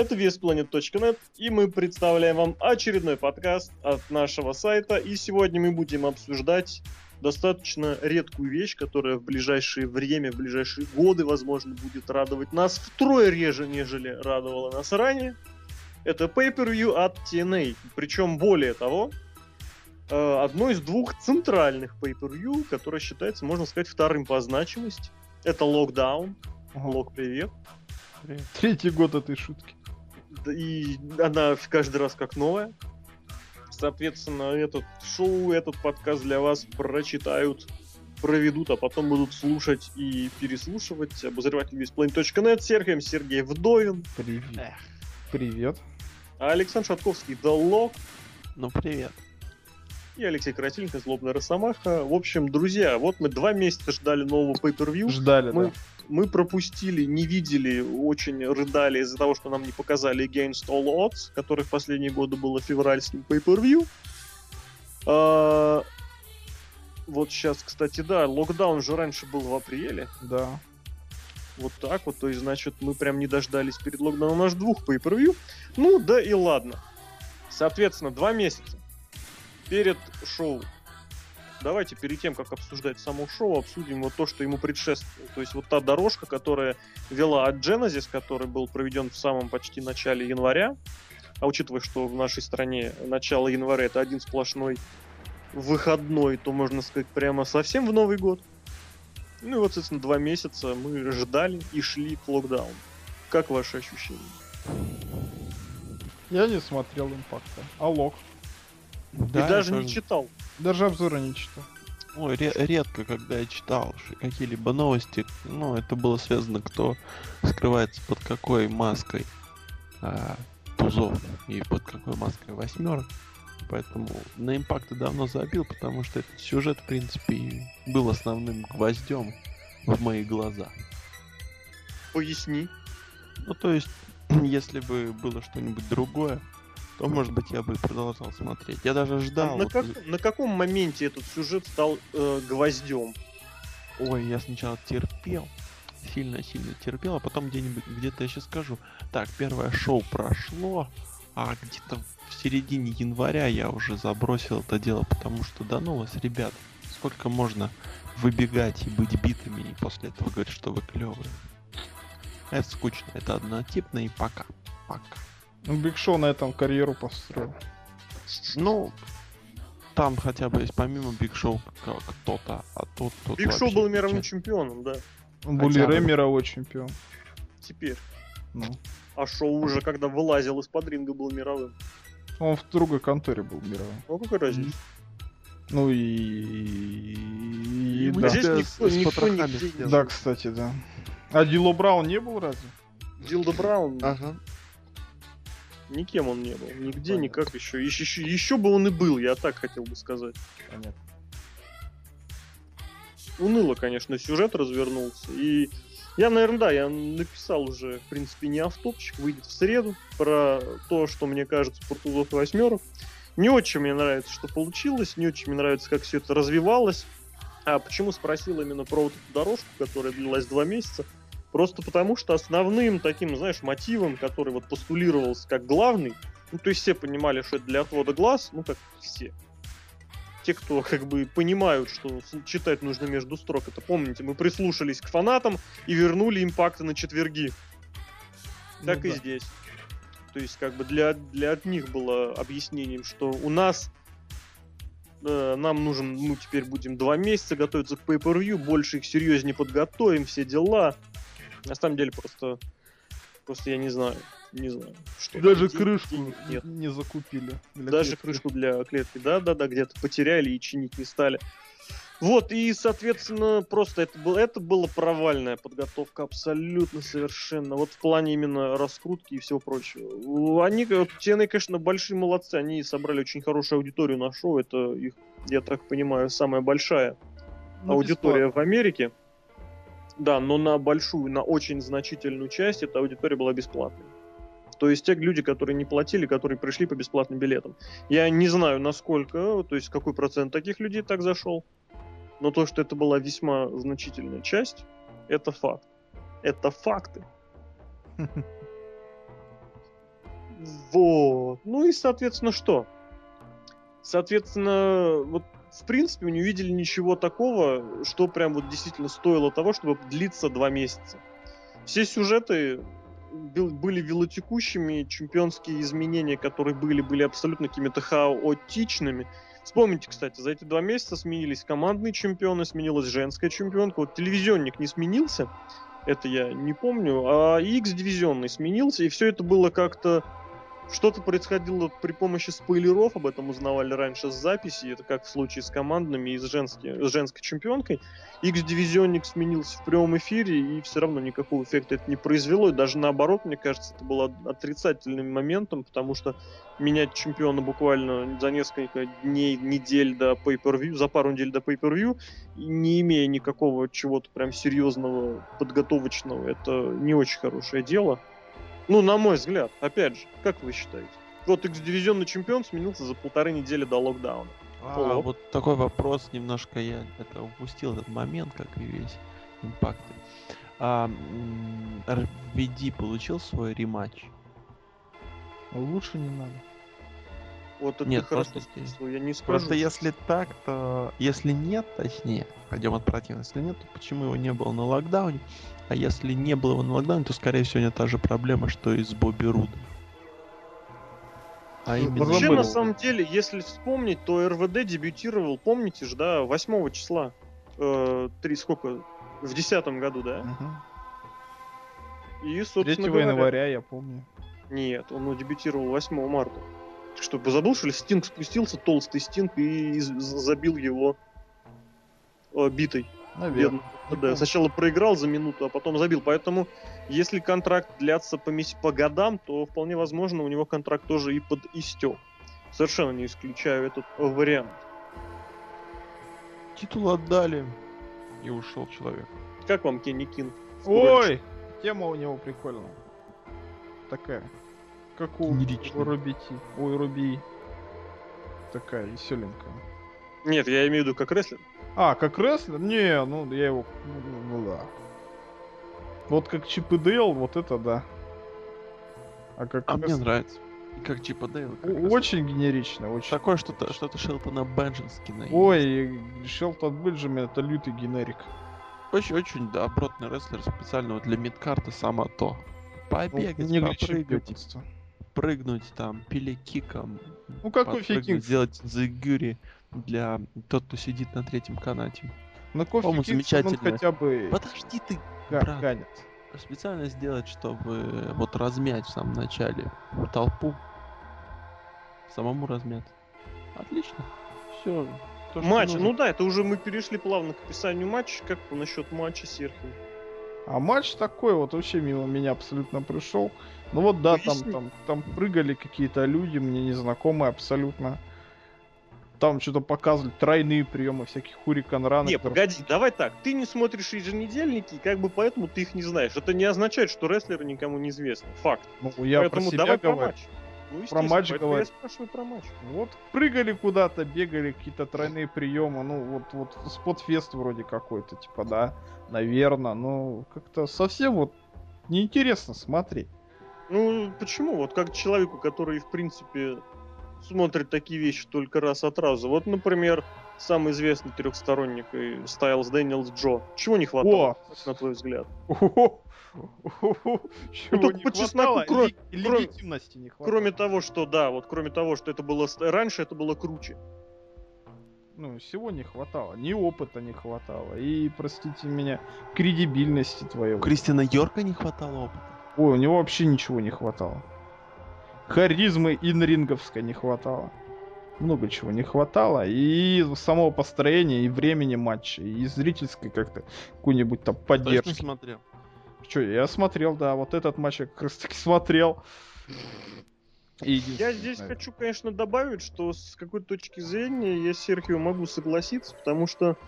Это VSPlanet.net, и мы представляем вам очередной подкаст от нашего сайта. И сегодня мы будем обсуждать достаточно редкую вещь, которая в ближайшее время, в ближайшие годы, возможно, будет радовать нас втрое реже, нежели радовала нас ранее. Это Pay-Per-View от TNA. Причем, более того, э, одно из двух центральных Pay-Per-View, которое считается, можно сказать, вторым по значимости. Это Lockdown. Лок, привет. привет. Третий год этой шутки. И она каждый раз как новая. Соответственно, этот шоу, этот подкаст для вас прочитают, проведут, а потом будут слушать и переслушивать обозреватель весьplanet.net Сергеем Сергей Вдовин. Привет. Привет. А Александр Шатковский, The Lock. Ну, привет. И Алексей Красильников, Злобная Росомаха. В общем, друзья, вот мы два месяца ждали нового pay-per-view. Ждали, мы, да. Мы пропустили, не видели, очень рыдали из-за того, что нам не показали Against All Odds, который в последние годы было февральским pay-per-view. А, вот сейчас, кстати, да, локдаун же раньше был в апреле. Да. Вот так вот, то есть, значит, мы прям не дождались перед локдауном аж двух pay-per-view. Ну, да и ладно. Соответственно, два месяца перед шоу. Давайте перед тем, как обсуждать само шоу, обсудим вот то, что ему предшествовало. То есть вот та дорожка, которая вела от Genesis, который был проведен в самом почти начале января. А учитывая, что в нашей стране начало января это один сплошной выходной, то можно сказать прямо совсем в Новый год. Ну и вот, соответственно, два месяца мы ждали и шли к локдауну. Как ваши ощущения? Я не смотрел импакта. А лог? Да, и даже не читал. Даже обзора не читал. Ой, ре- редко, когда я читал какие-либо новости, ну, это было связано, кто скрывается под какой маской а, тузов и под какой маской восьмерок. Поэтому на импакты давно забил, потому что этот сюжет, в принципе, был основным гвоздем в мои глаза. Поясни. Ну, то есть, если бы было что-нибудь другое, то, может быть, я бы продолжал смотреть. Я даже ждал. А на, как, на каком моменте этот сюжет стал э, гвоздем? Ой, я сначала терпел, сильно-сильно терпел, а потом где-нибудь, где-то я сейчас скажу. Так, первое шоу прошло, а где-то в середине января я уже забросил это дело, потому что, да ну вас, ребят, сколько можно выбегать и быть битыми, и после этого говорить, что вы клевые. Это скучно, это однотипно и пока. Пока. Ну, Биг Шоу на этом карьеру построил. Ну, там хотя бы есть помимо Биг Шоу кто-то, а тут... тут Биг Шоу был мировым чемпионом, да. Булли Рэй мировой чемпион. Теперь. Ну. А Шоу уже когда вылазил из-под ринга был мировым. Он в другой конторе был мировым. Ну какая разница? Ну и... и, и да. Здесь никто, с никто не Да, кстати, да. А Дило Браун не был разве? Дилдо Браун? Ага. Никем он не был. Нигде, Понятно. никак еще. еще. Еще еще бы он и был, я так хотел бы сказать. Понятно. Уныло, конечно, сюжет развернулся. И я, наверное, да, я написал уже, в принципе, не автопчик, выйдет в среду, про то, что мне кажется про тузов и. Не очень мне нравится, что получилось, не очень мне нравится, как все это развивалось. А почему спросил именно про вот эту дорожку, которая длилась два месяца? Просто потому, что основным таким, знаешь, мотивом, который вот постулировался как главный, ну, то есть все понимали, что это для отвода глаз, ну, как все. Те, кто как бы понимают, что читать нужно между строк, это помните, мы прислушались к фанатам и вернули импакты на четверги. Так ну, и да. здесь. То есть, как бы для, для них было объяснением, что у нас э, нам нужен, ну, теперь будем два месяца готовиться к pay-per-view, больше их серьезнее подготовим, все дела. На самом деле просто, просто я не знаю, не знаю. Что Даже день, крышку день нет. не закупили. Даже клетки. крышку для клетки, да-да-да, где-то потеряли и чинить не стали. Вот, и, соответственно, просто это, было, это была провальная подготовка, абсолютно совершенно. Вот в плане именно раскрутки и всего прочего. Они, TNA, конечно, большие молодцы, они собрали очень хорошую аудиторию на шоу, это их, я так понимаю, самая большая ну, аудитория бесплатно. в Америке. Да, но на большую, на очень значительную часть эта аудитория была бесплатной. То есть те люди, которые не платили, которые пришли по бесплатным билетам. Я не знаю, насколько, то есть какой процент таких людей так зашел. Но то, что это была весьма значительная часть, это факт. Это факты. Вот. Ну и, соответственно, что? Соответственно, вот в принципе, не увидели ничего такого, что прям вот действительно стоило того, чтобы длиться два месяца. Все сюжеты были велотекущими, чемпионские изменения, которые были, были абсолютно какими-то хаотичными. Вспомните, кстати, за эти два месяца сменились командные чемпионы, сменилась женская чемпионка. Вот телевизионник не сменился, это я не помню, а X-дивизионный сменился, и все это было как-то что-то происходило при помощи спойлеров, об этом узнавали раньше с записи, это как в случае с командными и с, женски, с женской чемпионкой. X-дивизионник сменился в прямом эфире, и все равно никакого эффекта это не произвело, и даже наоборот, мне кажется, это было отрицательным моментом, потому что менять чемпиона буквально за несколько дней, недель до pay-per-view, за пару недель до pay-per-view, не имея никакого чего-то прям серьезного, подготовочного, это не очень хорошее дело. Ну, на мой взгляд. Опять же, как вы считаете? Вот X-дивизионный чемпион сменился за полторы недели до локдауна. А, вот такой вопрос, немножко я это упустил этот момент, как и весь импакт. А, RVD получил свой рематч? Лучше не надо. Вот это нет, хорошо просто, я не скажу. Просто если так, то... Если нет, точнее, пойдем от противного. Если нет, то почему его не было на локдауне? А если не было его на локдауне, то, скорее всего, не та же проблема, что и с Бобби Рудом. А именно... Вообще, на самом деле, если вспомнить, то РВД дебютировал, помните же, да, 8 числа. Э, три, сколько? В десятом году, да? Угу. И, собственно 3 говоря... января, я помню. Нет, он дебютировал 8 марта. Что, забыл, что ли, Стинг спустился, толстый Стинг, и забил его э, битой. Наверное. Да, сначала проиграл за минуту, а потом забил. Поэтому, если контракт длится по, по годам, то вполне возможно у него контракт тоже и под истек. Совершенно не исключаю этот вариант. Титул отдали, и ушел человек. Как вам Кенни Кинг? Ой, тема у него прикольная. Такая. Как у, Рубити. Ой, Руби. Такая веселенькая. Нет, я имею в виду как рестлер. А, как рестлер? Не, ну я его... Ну, ну да. Вот как Чип и Дейл, вот это да. А как А рестлер... мне нравится. Как Чип и Дейл. Как очень генерично, очень. Такое что-то что-то Шелтона Бенджинскина. Ой, Шелтон Бенджамин это лютый генерик. Очень-очень добротный рестлер специального для мидкарта само то. Побегать, ну, попрыгать прыгнуть там пиликиком. Ну как кофе кинг. Сделать зигюри для тот, кто сидит на третьем канате. На кофе замечательно. хотя бы... Подожди ты, Га- брат. Ганит. Специально сделать, чтобы вот размять в самом начале толпу. Самому размять. Отлично. Все. То, Матч, ну да, это уже мы перешли плавно к описанию матча. Как насчет матча Серхио? А матч такой вот вообще мимо меня абсолютно пришел. Ну вот да, там, там, там прыгали какие-то люди, мне незнакомые абсолютно. Там что-то показывали, тройные приемы всяких хурикан ран. Не, которые... погоди, давай так. Ты не смотришь еженедельники, и как бы поэтому ты их не знаешь. Это не означает, что рестлеры никому не известны. Факт. Ну, я поэтому про себя давай говорю. про матч. Ну, про матч говорю. Я спрашиваю про матч. Вот прыгали куда-то, бегали, какие-то тройные приемы. Ну, вот, вот spotfest вроде какой-то, типа, да, наверное. Ну, как-то совсем вот неинтересно смотреть. Ну, почему? Вот как человеку, который, в принципе, смотрит такие вещи только раз от раза. Вот, например, самый известный трехсторонник и Стайлз Дэниелс Джо. Чего не хватало, О! на твой взгляд? Чего ну, не по чесноку, кро... легитимности не хватало. Кроме того, что, да, вот кроме того, что это было раньше, это было круче. Ну, всего не хватало. Ни опыта не хватало. И, простите меня, кредибильности твоего. Кристина Йорка не хватало опыта. Ой, у него вообще ничего не хватало. Харизмы инринговской не хватало. Много чего не хватало. И самого построения, и времени матча, и зрительской как-то какой-нибудь там поддержки. Точно смотрел? Че, я смотрел, да. Вот этот матч я как раз таки смотрел. Я здесь хочу, конечно, добавить, что с какой-то точки зрения я с Серхио могу согласиться, потому что,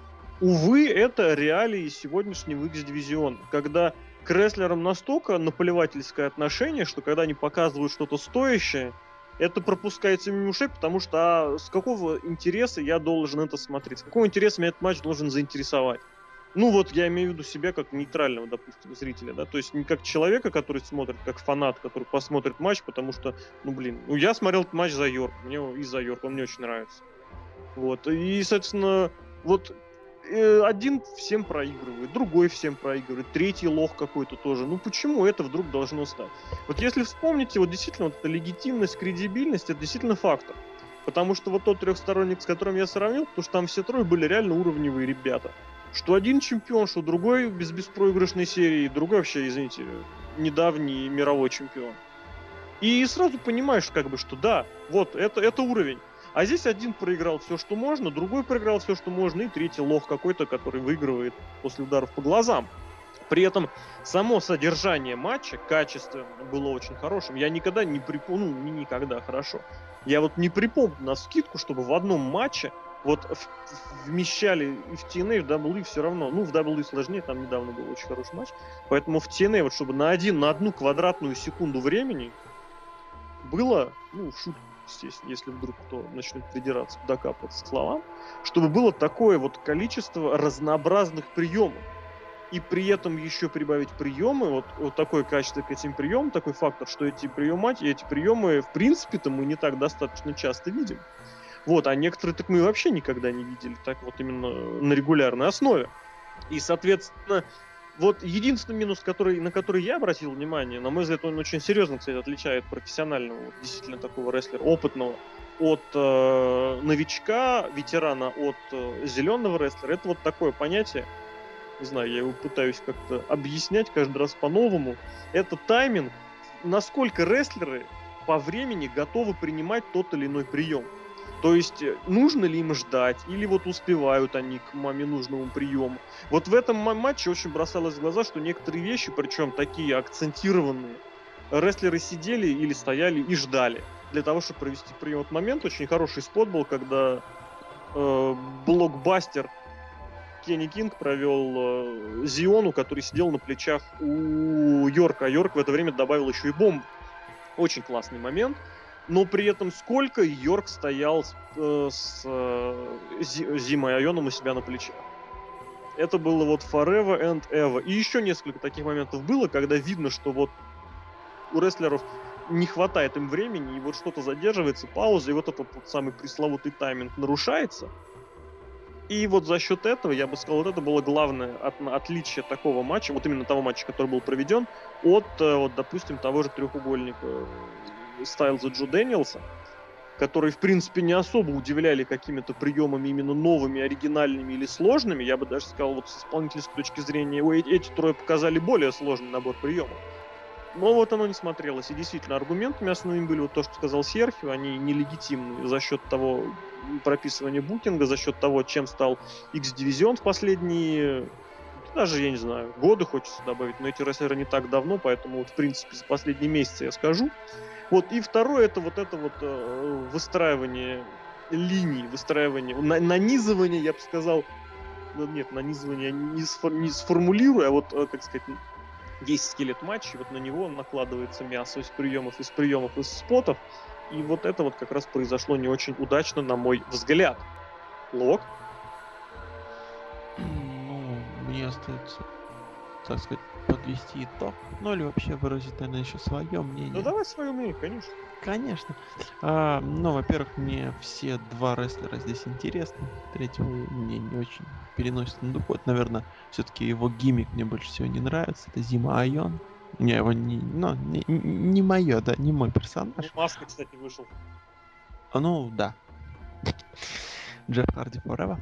увы, это реалии сегодняшнего X-дивизиона, когда к рестлерам настолько наплевательское отношение, что когда они показывают что-то стоящее, это пропускается мимо ушей, потому что а с какого интереса я должен это смотреть? С какого интереса меня этот матч должен заинтересовать? Ну вот я имею в виду себя как нейтрального, допустим, зрителя, да, то есть не как человека, который смотрит, как фанат, который посмотрит матч, потому что, ну блин, ну я смотрел этот матч за Йорк, мне из-за Йорк, он мне очень нравится. Вот, и, соответственно, вот один всем проигрывает, другой всем проигрывает, третий лох какой-то тоже. Ну почему это вдруг должно стать? Вот если вспомните, вот действительно вот эта легитимность, кредибильность, это действительно фактор. Потому что вот тот трехсторонник, с которым я сравнил, потому что там все трое были реально уровневые ребята. Что один чемпион, что другой без беспроигрышной серии, другой вообще, извините, недавний мировой чемпион. И сразу понимаешь, как бы, что да, вот, это, это уровень. А здесь один проиграл все, что можно, другой проиграл все, что можно, и третий лох какой-то, который выигрывает после ударов по глазам. При этом само содержание матча, качество было очень хорошим. Я никогда не припомню, ну, не никогда, хорошо. Я вот не припомню на скидку, чтобы в одном матче вот вмещали и в TNA, и в WWE все равно. Ну, в WWE сложнее, там недавно был очень хороший матч. Поэтому в TNA, вот чтобы на, один, на одну квадратную секунду времени было, ну, шутка, естественно, если вдруг кто начнет придираться, докапываться к словам, чтобы было такое вот количество разнообразных приемов. И при этом еще прибавить приемы, вот, вот такое качество к этим приемам, такой фактор, что эти приемы, эти приемы, в принципе-то мы не так достаточно часто видим. Вот, а некоторые так мы вообще никогда не видели, так вот именно на регулярной основе. И, соответственно, вот единственный минус, который, на который я обратил внимание, на мой взгляд, он очень серьезно, кстати, отличает профессионального, действительно такого рестлера, опытного, от э, новичка, ветерана, от э, зеленого рестлера. Это вот такое понятие, не знаю, я его пытаюсь как-то объяснять каждый раз по-новому. Это тайминг, насколько рестлеры по времени готовы принимать тот или иной прием. То есть, э, нужно ли им ждать, или вот успевают они к маме нужному приему. Вот в этом матче очень бросалось в глаза, что некоторые вещи, причем такие акцентированные, рестлеры сидели или стояли и ждали для того, чтобы провести прием. Вот момент очень хороший спот был, когда э, блокбастер Кенни Кинг провел э, Зиону, который сидел на плечах у Йорка, а Йорк в это время добавил еще и бомбу. Очень классный момент но при этом сколько Йорк стоял с, э, с э, Зимой Айоном у себя на плечах. Это было вот Forever and Ever. И еще несколько таких моментов было, когда видно, что вот у рестлеров не хватает им времени, и вот что-то задерживается, пауза, и вот этот вот самый пресловутый тайминг нарушается. И вот за счет этого, я бы сказал, вот это было главное от, отличие такого матча, вот именно того матча, который был проведен, от, э, вот, допустим, того же треугольника Стайлза Джо Дэниелса, которые, в принципе, не особо удивляли какими-то приемами именно новыми, оригинальными или сложными. Я бы даже сказал, вот с исполнительской точки зрения, эти трое показали более сложный набор приемов. Но вот оно не смотрелось. И действительно, аргументами основными были вот то, что сказал Серхио, они нелегитимны за счет того прописывания букинга, за счет того, чем стал X-дивизион в последние даже, я не знаю, годы хочется добавить, но эти рестлеры не так давно, поэтому вот, в принципе, за последние месяцы я скажу. Вот, и второе, это вот это вот э, выстраивание линий, выстраивание, на, нанизывание, я бы сказал, ну, нет, нанизывание не, сфор, не сформулирую, а вот, э, как сказать, есть скелет матча, вот на него накладывается мясо из приемов, из приемов, из спотов, и вот это вот как раз произошло не очень удачно, на мой взгляд. Лок? Ну, мне остается, так сказать, подвести итог, ну или вообще выразить, наверное, еще свое мнение. Ну давай свое мнение, конечно. Конечно. А, ну, во-первых, мне все два рестлера здесь интересны. Третьего мне не очень переносит на дух. Вот, наверное, все-таки его гиммик мне больше всего не нравится. Это Зима Айон. Не, его не, ну, не, не мое, да, не мой персонаж. Ну, маска, кстати, вышел. Ну, да. Джефф Харди Forever.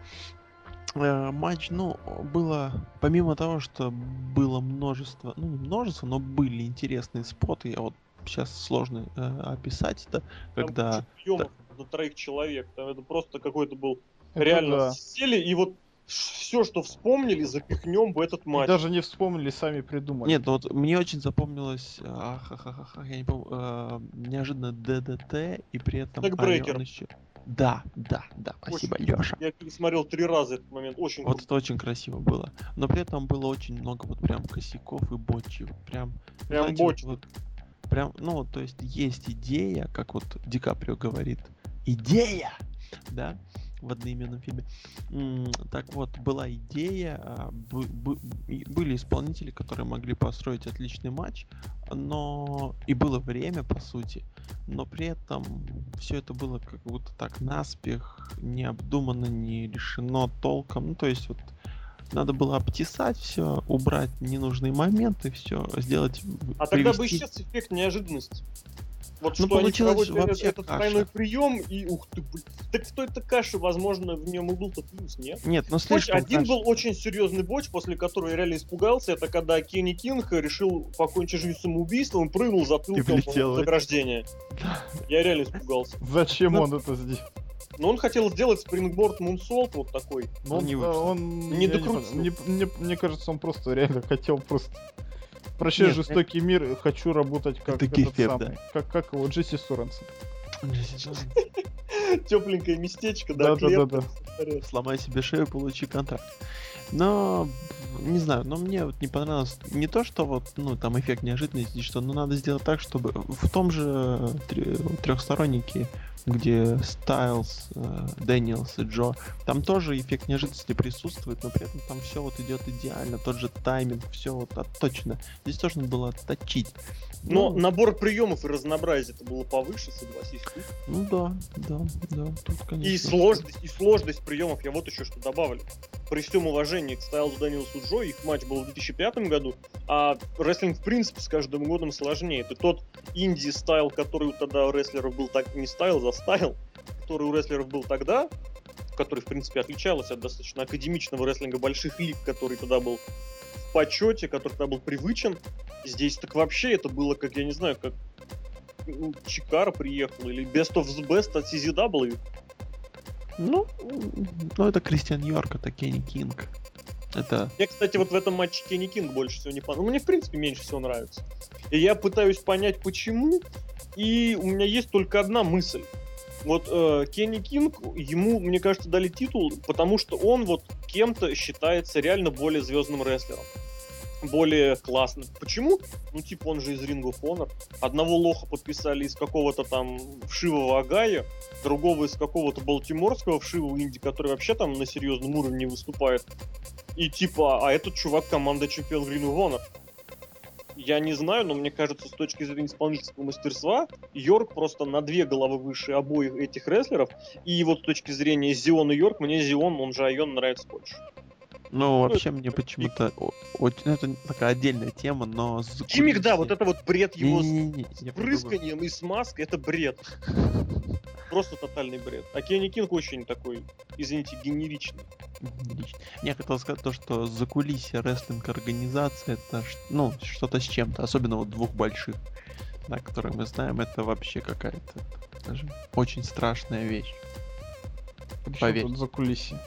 Э, матч, ну, было, помимо того, что было множество, ну, не множество, но были интересные споты, я вот сейчас сложно э, описать это, когда... Да. на троих человек, там это просто какой-то был это реально да. сели и вот все, что вспомнили, запихнем в этот матч. И даже не вспомнили, сами придумали. Нет, ну вот мне очень запомнилось, ахахаха, я не помню, э, неожиданно ДДТ и при этом... Так брейкер. Еще... Да, да, да, спасибо, очень, Леша. Я пересмотрел три раза этот момент, очень Вот круто. это очень красиво было. Но при этом было очень много вот прям косяков и бочи. Прям, прям знаете, бочи. Вот, прям, ну, то есть есть идея, как вот Ди Каприо говорит, идея, да, в одноименном фильме. Так вот, была идея, а, были исполнители, которые могли построить отличный матч, но и было время, по сути, но при этом все это было как будто так наспех, необдуманно, не решено толком. Ну, то есть вот надо было обтесать все, убрать ненужные моменты, все сделать. А тогда бы привести- исчез эффект неожиданности. Вот Ну, что они получилось проводят вообще этот каша. тройной прием, и ух ты, блин. Так в той-то каше, возможно, в нем и был-то плюс, нет? Нет, ну слишком один каш- был очень серьезный боч, после которого я реально испугался. Это когда Кенни Кинг решил покончить жизнь самоубийством и прыгнул затылком в заграждение. Я реально испугался. Зачем Ну, он это сделал? Но он хотел сделать спрингборд мунсолт вот такой. Ну, Он, не он- Не. Мне, мне- мне кажется, он просто реально хотел просто... Прощай, Нет, жестокий мир, хочу работать как Это этот гейфер, самый. да. Как, как его, Джесси Соренсон. Тепленькое местечко, да, Да-да-да-да. клетка. Сломай себе шею, получи контракт. Но, не знаю, но мне вот не понравилось не то, что вот, ну, там эффект неожиданности, что, ну, надо сделать так, чтобы в том же трехстороннике, где Стайлз, э, Дэниелс и Джо, там тоже эффект неожиданности присутствует, но при этом там все вот идет идеально, тот же тайминг, все вот отточено. Здесь тоже надо было отточить. Но Ну, набор приемов и разнообразие это было повыше, согласись. тут. Ну да, да, да, тут, конечно. И сложность, и сложность приемов, я вот еще что добавлю. При всем уважении к Стайлзу Дэниелсу Джо, их матч был в 2005 году, а рестлинг в принципе с каждым годом сложнее. Это тот indie style, который у тогда у рестлеров был так не style, за style, который у рестлеров был тогда, который в принципе отличался от достаточно академичного рестлинга больших лиг, который тогда был в почете, который тогда был привычен. Здесь так вообще это было, как я не знаю, как ну, Чикара приехал или Best of the Best от CZW. Ну, ну это Кристиан Йорк, это Кенни Кинг. Это Мне, кстати, вот в этом матче Кенни Кинг больше всего не понравился. Ну, мне, в принципе, меньше всего нравится. И я пытаюсь понять, почему. И у меня есть только одна мысль. Вот э, Кенни Кинг, ему, мне кажется, дали титул, потому что он вот кем-то считается реально более звездным рестлером. Более классным. Почему? Ну, типа, он же из Ring of Honor. Одного лоха подписали из какого-то там вшивого Агая, другого из какого-то балтиморского вшивого инди, который вообще там на серьезном уровне выступает. И типа, а этот чувак команда чемпион Green of Honor. Я не знаю, но мне кажется, с точки зрения исполнительского мастерства, Йорк просто на две головы выше обоих этих рестлеров. И вот с точки зрения Зион и Йорк, мне Зион, он же Айон, нравится больше. Ну, вообще мне почему-то очень, ну, это такая отдельная тема, но... с Гиммик, да, вот это вот бред его с про другое. прысканием и с маской, это бред. Просто тотальный бред. А Кенни Кинг очень такой, извините, генеричный. Я хотел сказать то, что за кулисье рестлинг организация это ну что-то с чем-то, особенно вот двух больших, да, которые мы знаем, это вообще какая-то даже очень страшная вещь. Поверь. тут за кулисье.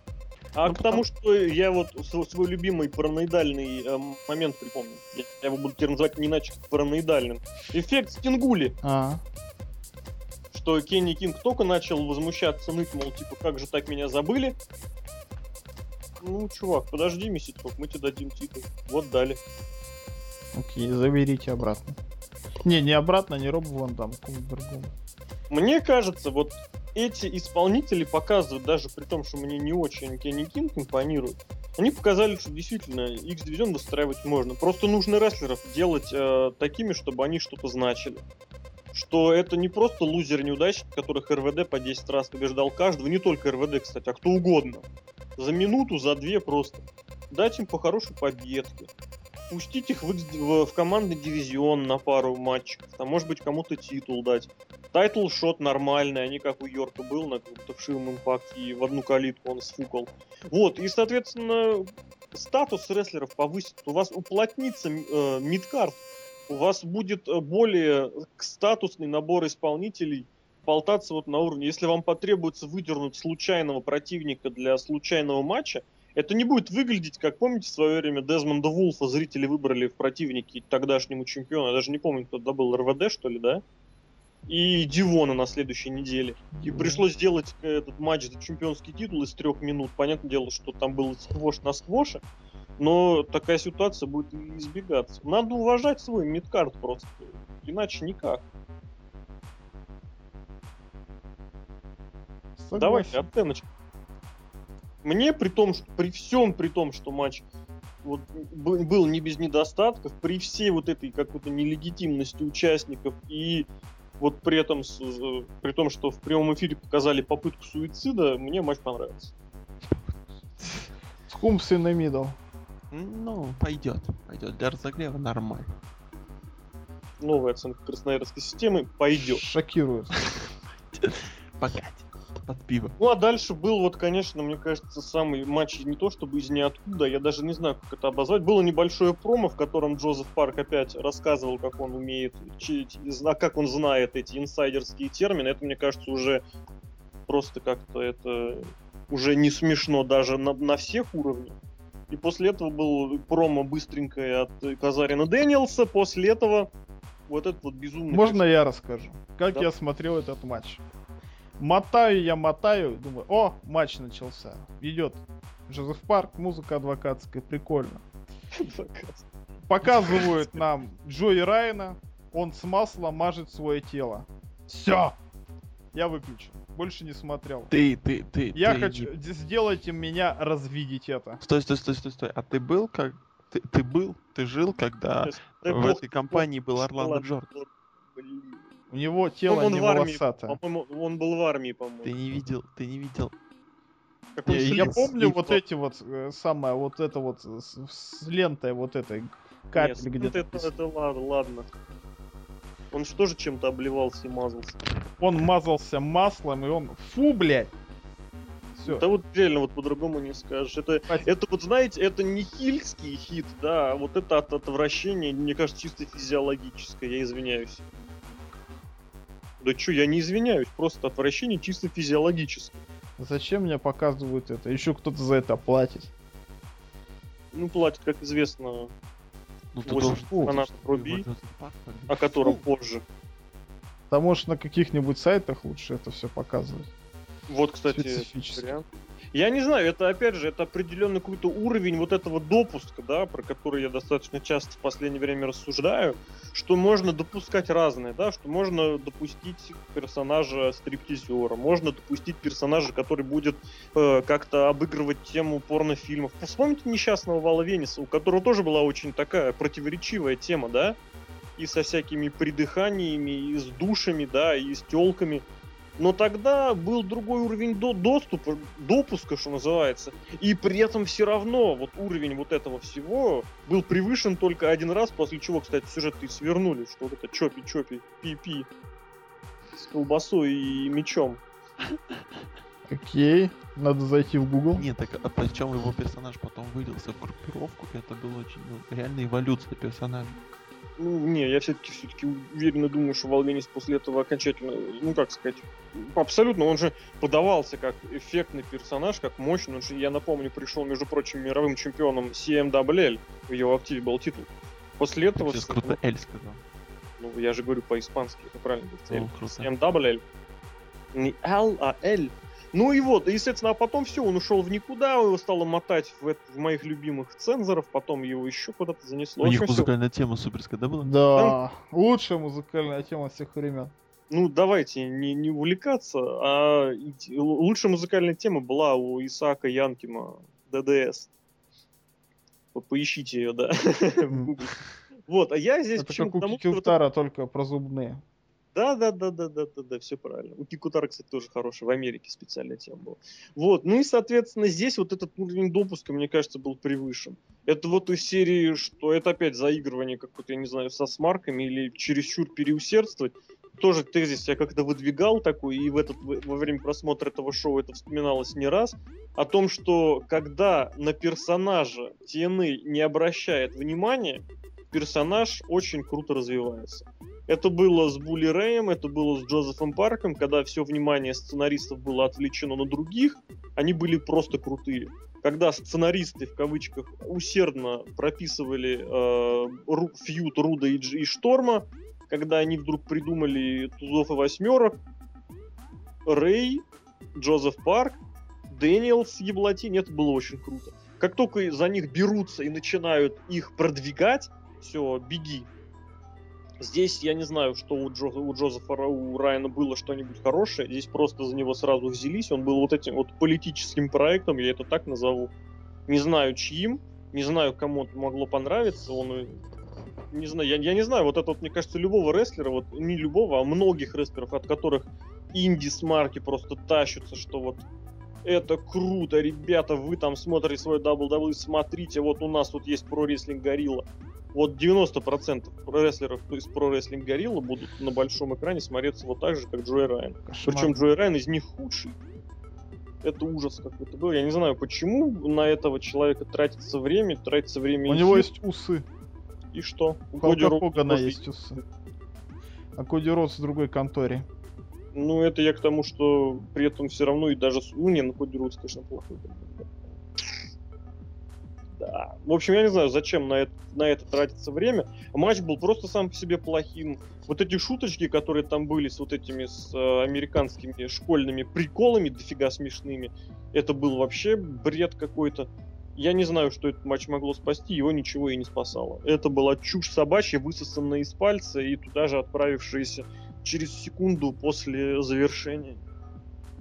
А Ну, к тому, что я вот св- свой любимый параноидальный э, момент припомню. Я, я его буду теперь называть не иначе, как параноидальным. Эффект Стингули. А, что Кенни Кинг только начал возмущаться, ныть, мол, типа, как же так меня забыли? Ну, чувак, подожди месяцок, мы тебе дадим титул. Вот дали. окей, заберите обратно. Не, не обратно, не Роб Ван Дам, другому. Мне кажется, вот эти исполнители показывают, даже при том, что мне не очень Кенни Кинг импонирует, они показали, что действительно X-дивизион выстраивать можно. Просто нужно рестлеров делать э, такими, чтобы они что-то значили. Что это не просто лузер-неудачник, которых РВД по 10 раз побеждал каждого, не только РВД, кстати, а кто угодно. За минуту, за две просто. Дать им по хорошей победке. Пустить их в, в, в командный дивизион на пару матчиков. Там, может быть, кому-то титул дать. Title shot нормальный, не как у Йорка был на каком-то вшивом импакте, и в одну калитку он сфукал. Вот, и, соответственно, статус рестлеров повысит. У вас уплотнится э, midcard. У вас будет э, более статусный набор исполнителей болтаться вот на уровне. Если вам потребуется выдернуть случайного противника для случайного матча, это не будет выглядеть, как помните, в свое время Дезмонда Вулфа зрители выбрали в противнике тогдашнему чемпиону, я даже не помню, кто это был, РВД, что ли, да? И Дивона на следующей неделе. И пришлось сделать э, этот матч за чемпионский титул из трех минут. Понятное дело, что там был сквош на сквоше, но такая ситуация будет избегаться. Надо уважать свой мидкарт просто, иначе никак. Согласен. Давайте, оценочка. Мне при том, что при всем при том, что матч вот был не без недостатков, при всей вот этой какой-то нелегитимности участников и вот при этом, при том, что в прямом эфире показали попытку суицида, мне матч понравился. Скумс in the middle. Ну, пойдет. Пойдет. Для разогрева нормально. Новая оценка красноярской системы пойдет. Шокирует. Погоди под пиво. Ну а дальше был вот, конечно, мне кажется, самый матч не то чтобы из ниоткуда, я даже не знаю, как это обозвать. Было небольшое промо, в котором Джозеф Парк опять рассказывал, как он умеет, как он знает эти инсайдерские термины. Это, мне кажется, уже просто как-то это уже не смешно даже на, на всех уровнях. И после этого был промо быстренькое от Казарина Дэниелса. После этого вот этот вот безумный... Можно я расскажу? Как да. я смотрел этот матч? Мотаю я, мотаю, думаю, о, матч начался. Идет Жозеф Парк, музыка адвокатская, прикольно. Показывают нам Джои Райна, он с масла мажет свое тело. Все! Я выключил. Больше не смотрел. Ты, ты, ты. Я ты хочу. Не... Сделайте меня развидеть это. Стой, стой, стой, стой, стой. А ты был как. Ты, ты был, ты жил, когда в этой компании был Орландо Джордж. У него тело он не в армии, По-моему, он был в армии, по-моему. Ты не видел, ты не видел. Я, я помню вот эти вот, э, самое, вот это вот с, с лентой вот этой капель где-то. Это, это ладно, ладно. Он что же чем-то обливался и мазался? Он мазался маслом, и он... Фу, блядь! Все. Да вот реально вот по-другому не скажешь. Это, это вот, знаете, это не хильский хит, да, а вот это от отвращения, мне кажется, чисто физиологическое, я извиняюсь. Да чё, я не извиняюсь, просто отвращение чисто физиологическое. Зачем мне показывают это? Еще кто-то за это платит. Ну, платит, как известно, ну, 8 фанатов Руби, о котором позже. Да может на каких-нибудь сайтах лучше это все показывать. Вот, кстати, вариант. Я не знаю, это опять же, это определенный какой-то уровень вот этого допуска, да, про который я достаточно часто в последнее время рассуждаю, что можно допускать разное, да, что можно допустить персонажа стриптизера, можно допустить персонажа, который будет э, как-то обыгрывать тему порнофильмов. Вспомните несчастного Вала Венеса, у которого тоже была очень такая противоречивая тема, да, и со всякими придыханиями, и с душами, да, и с телками. Но тогда был другой уровень до доступа, допуска, что называется. И при этом все равно вот уровень вот этого всего был превышен только один раз, после чего, кстати, сюжет и свернули, что вот это чопи-чопи, пи-пи с колбасой и мечом. Окей, надо зайти в Google. Нет, так а причем его персонаж потом вылился в группировку, это была очень ну, реальная эволюция персонажа. Ну, не, я все-таки все-таки уверенно думаю, что Волвенис после этого окончательно, ну как сказать, абсолютно, он же подавался как эффектный персонаж, как мощный. Он же, я напомню, пришел, между прочим, мировым чемпионом CMWL, в его активе был титул. После этого... Сейчас круто L сказал. Ну, я же говорю по-испански, это правильно. Ну, CMWL. Не L, а L. Ну и вот, естественно, а потом все, он ушел в никуда, его стало мотать в, в моих любимых цензоров, потом его еще куда-то занесло. У них музыкальная все... тема суперская, да, была? Да, да, лучшая музыкальная тема всех времен. Ну, давайте не, не увлекаться, а лучшая музыкальная тема была у Исаака Янкима ДДС. Поищите ее, да. Вот, а я здесь почему как у Килтара, только про зубные. Да, да, да, да, да, да, да, все правильно. У Кикутара, кстати, тоже хороший, в Америке специальная тема была. Вот, ну и, соответственно, здесь вот этот уровень допуска, мне кажется, был превышен. Это вот из серии, что это опять заигрывание какое-то, я не знаю, со смарками или чересчур переусердствовать. Тоже тезис я как-то выдвигал такой, и в этот, во время просмотра этого шоу это вспоминалось не раз, о том, что когда на персонажа TNA не обращает внимания, персонаж очень круто развивается. Это было с Були Рэем, это было с Джозефом Парком, когда все внимание сценаристов было отвлечено на других, они были просто крутые. Когда сценаристы, в кавычках, усердно прописывали э, feud Руда и, и Шторма, когда они вдруг придумали тузов и восьмерок, Рэй, Джозеф Парк, Дэниелс Еблатин, это было очень круто. Как только за них берутся и начинают их продвигать, все, беги, Здесь я не знаю, что у, Джо, у Джозефа у Райана было что-нибудь хорошее. Здесь просто за него сразу взялись. Он был вот этим вот политическим проектом, я это так назову. Не знаю чьим, не знаю, кому это могло понравиться. Он э, не знаю, я, я не знаю, вот это вот, мне кажется, любого рестлера, вот не любого, а многих рестлеров, от которых инди-смарки просто тащатся, что вот это круто, ребята, вы там смотрите свой WWE, смотрите, вот у нас тут есть про рестлинг Горилла. Вот 90% рестлеров из про рестлинг Горилла будут на большом экране смотреться вот так же, как Джой Райан. Причем Джой Райан из них худший. Это ужас какой-то был. Я не знаю, почему на этого человека тратится время, тратится время У него есть усы. и что? У Коди тоже есть усы. А Коди Роуз в другой конторе. Ну, это я к тому, что при этом все равно и даже... с- Ну, не, ну, Коди Роудс, конечно, плохой. В общем, я не знаю, зачем на это, на это тратится время. Матч был просто сам по себе плохим. Вот эти шуточки, которые там были с вот этими с э, американскими школьными приколами, дофига смешными, это был вообще бред какой-то. Я не знаю, что этот матч могло спасти, его ничего и не спасало. Это была чушь собачья, высосанная из пальца и туда же отправившаяся через секунду после завершения.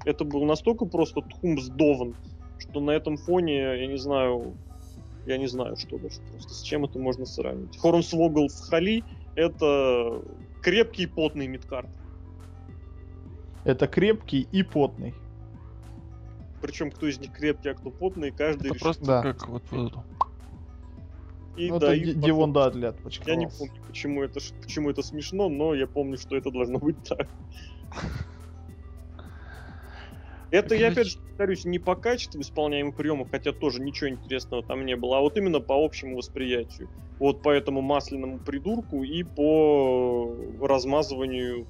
Это был настолько просто тхум сдован, что на этом фоне, я не знаю, я не знаю, что даже просто с чем это можно сравнить. Хорнсвогл с Хали — это крепкий потный мидкарт. Это крепкий и потный. Причем кто из них крепкий, а кто потный, каждый Это решит. просто Да. как вот, вот И Ну, да, это и потом- Дивон Дадли Я не помню, почему это, почему это смешно, но я помню, что это должно быть так. Это я, опять же, повторюсь, не по качеству исполняемых приемов, хотя тоже ничего интересного там не было, а вот именно по общему восприятию. Вот по этому масляному придурку и по размазыванию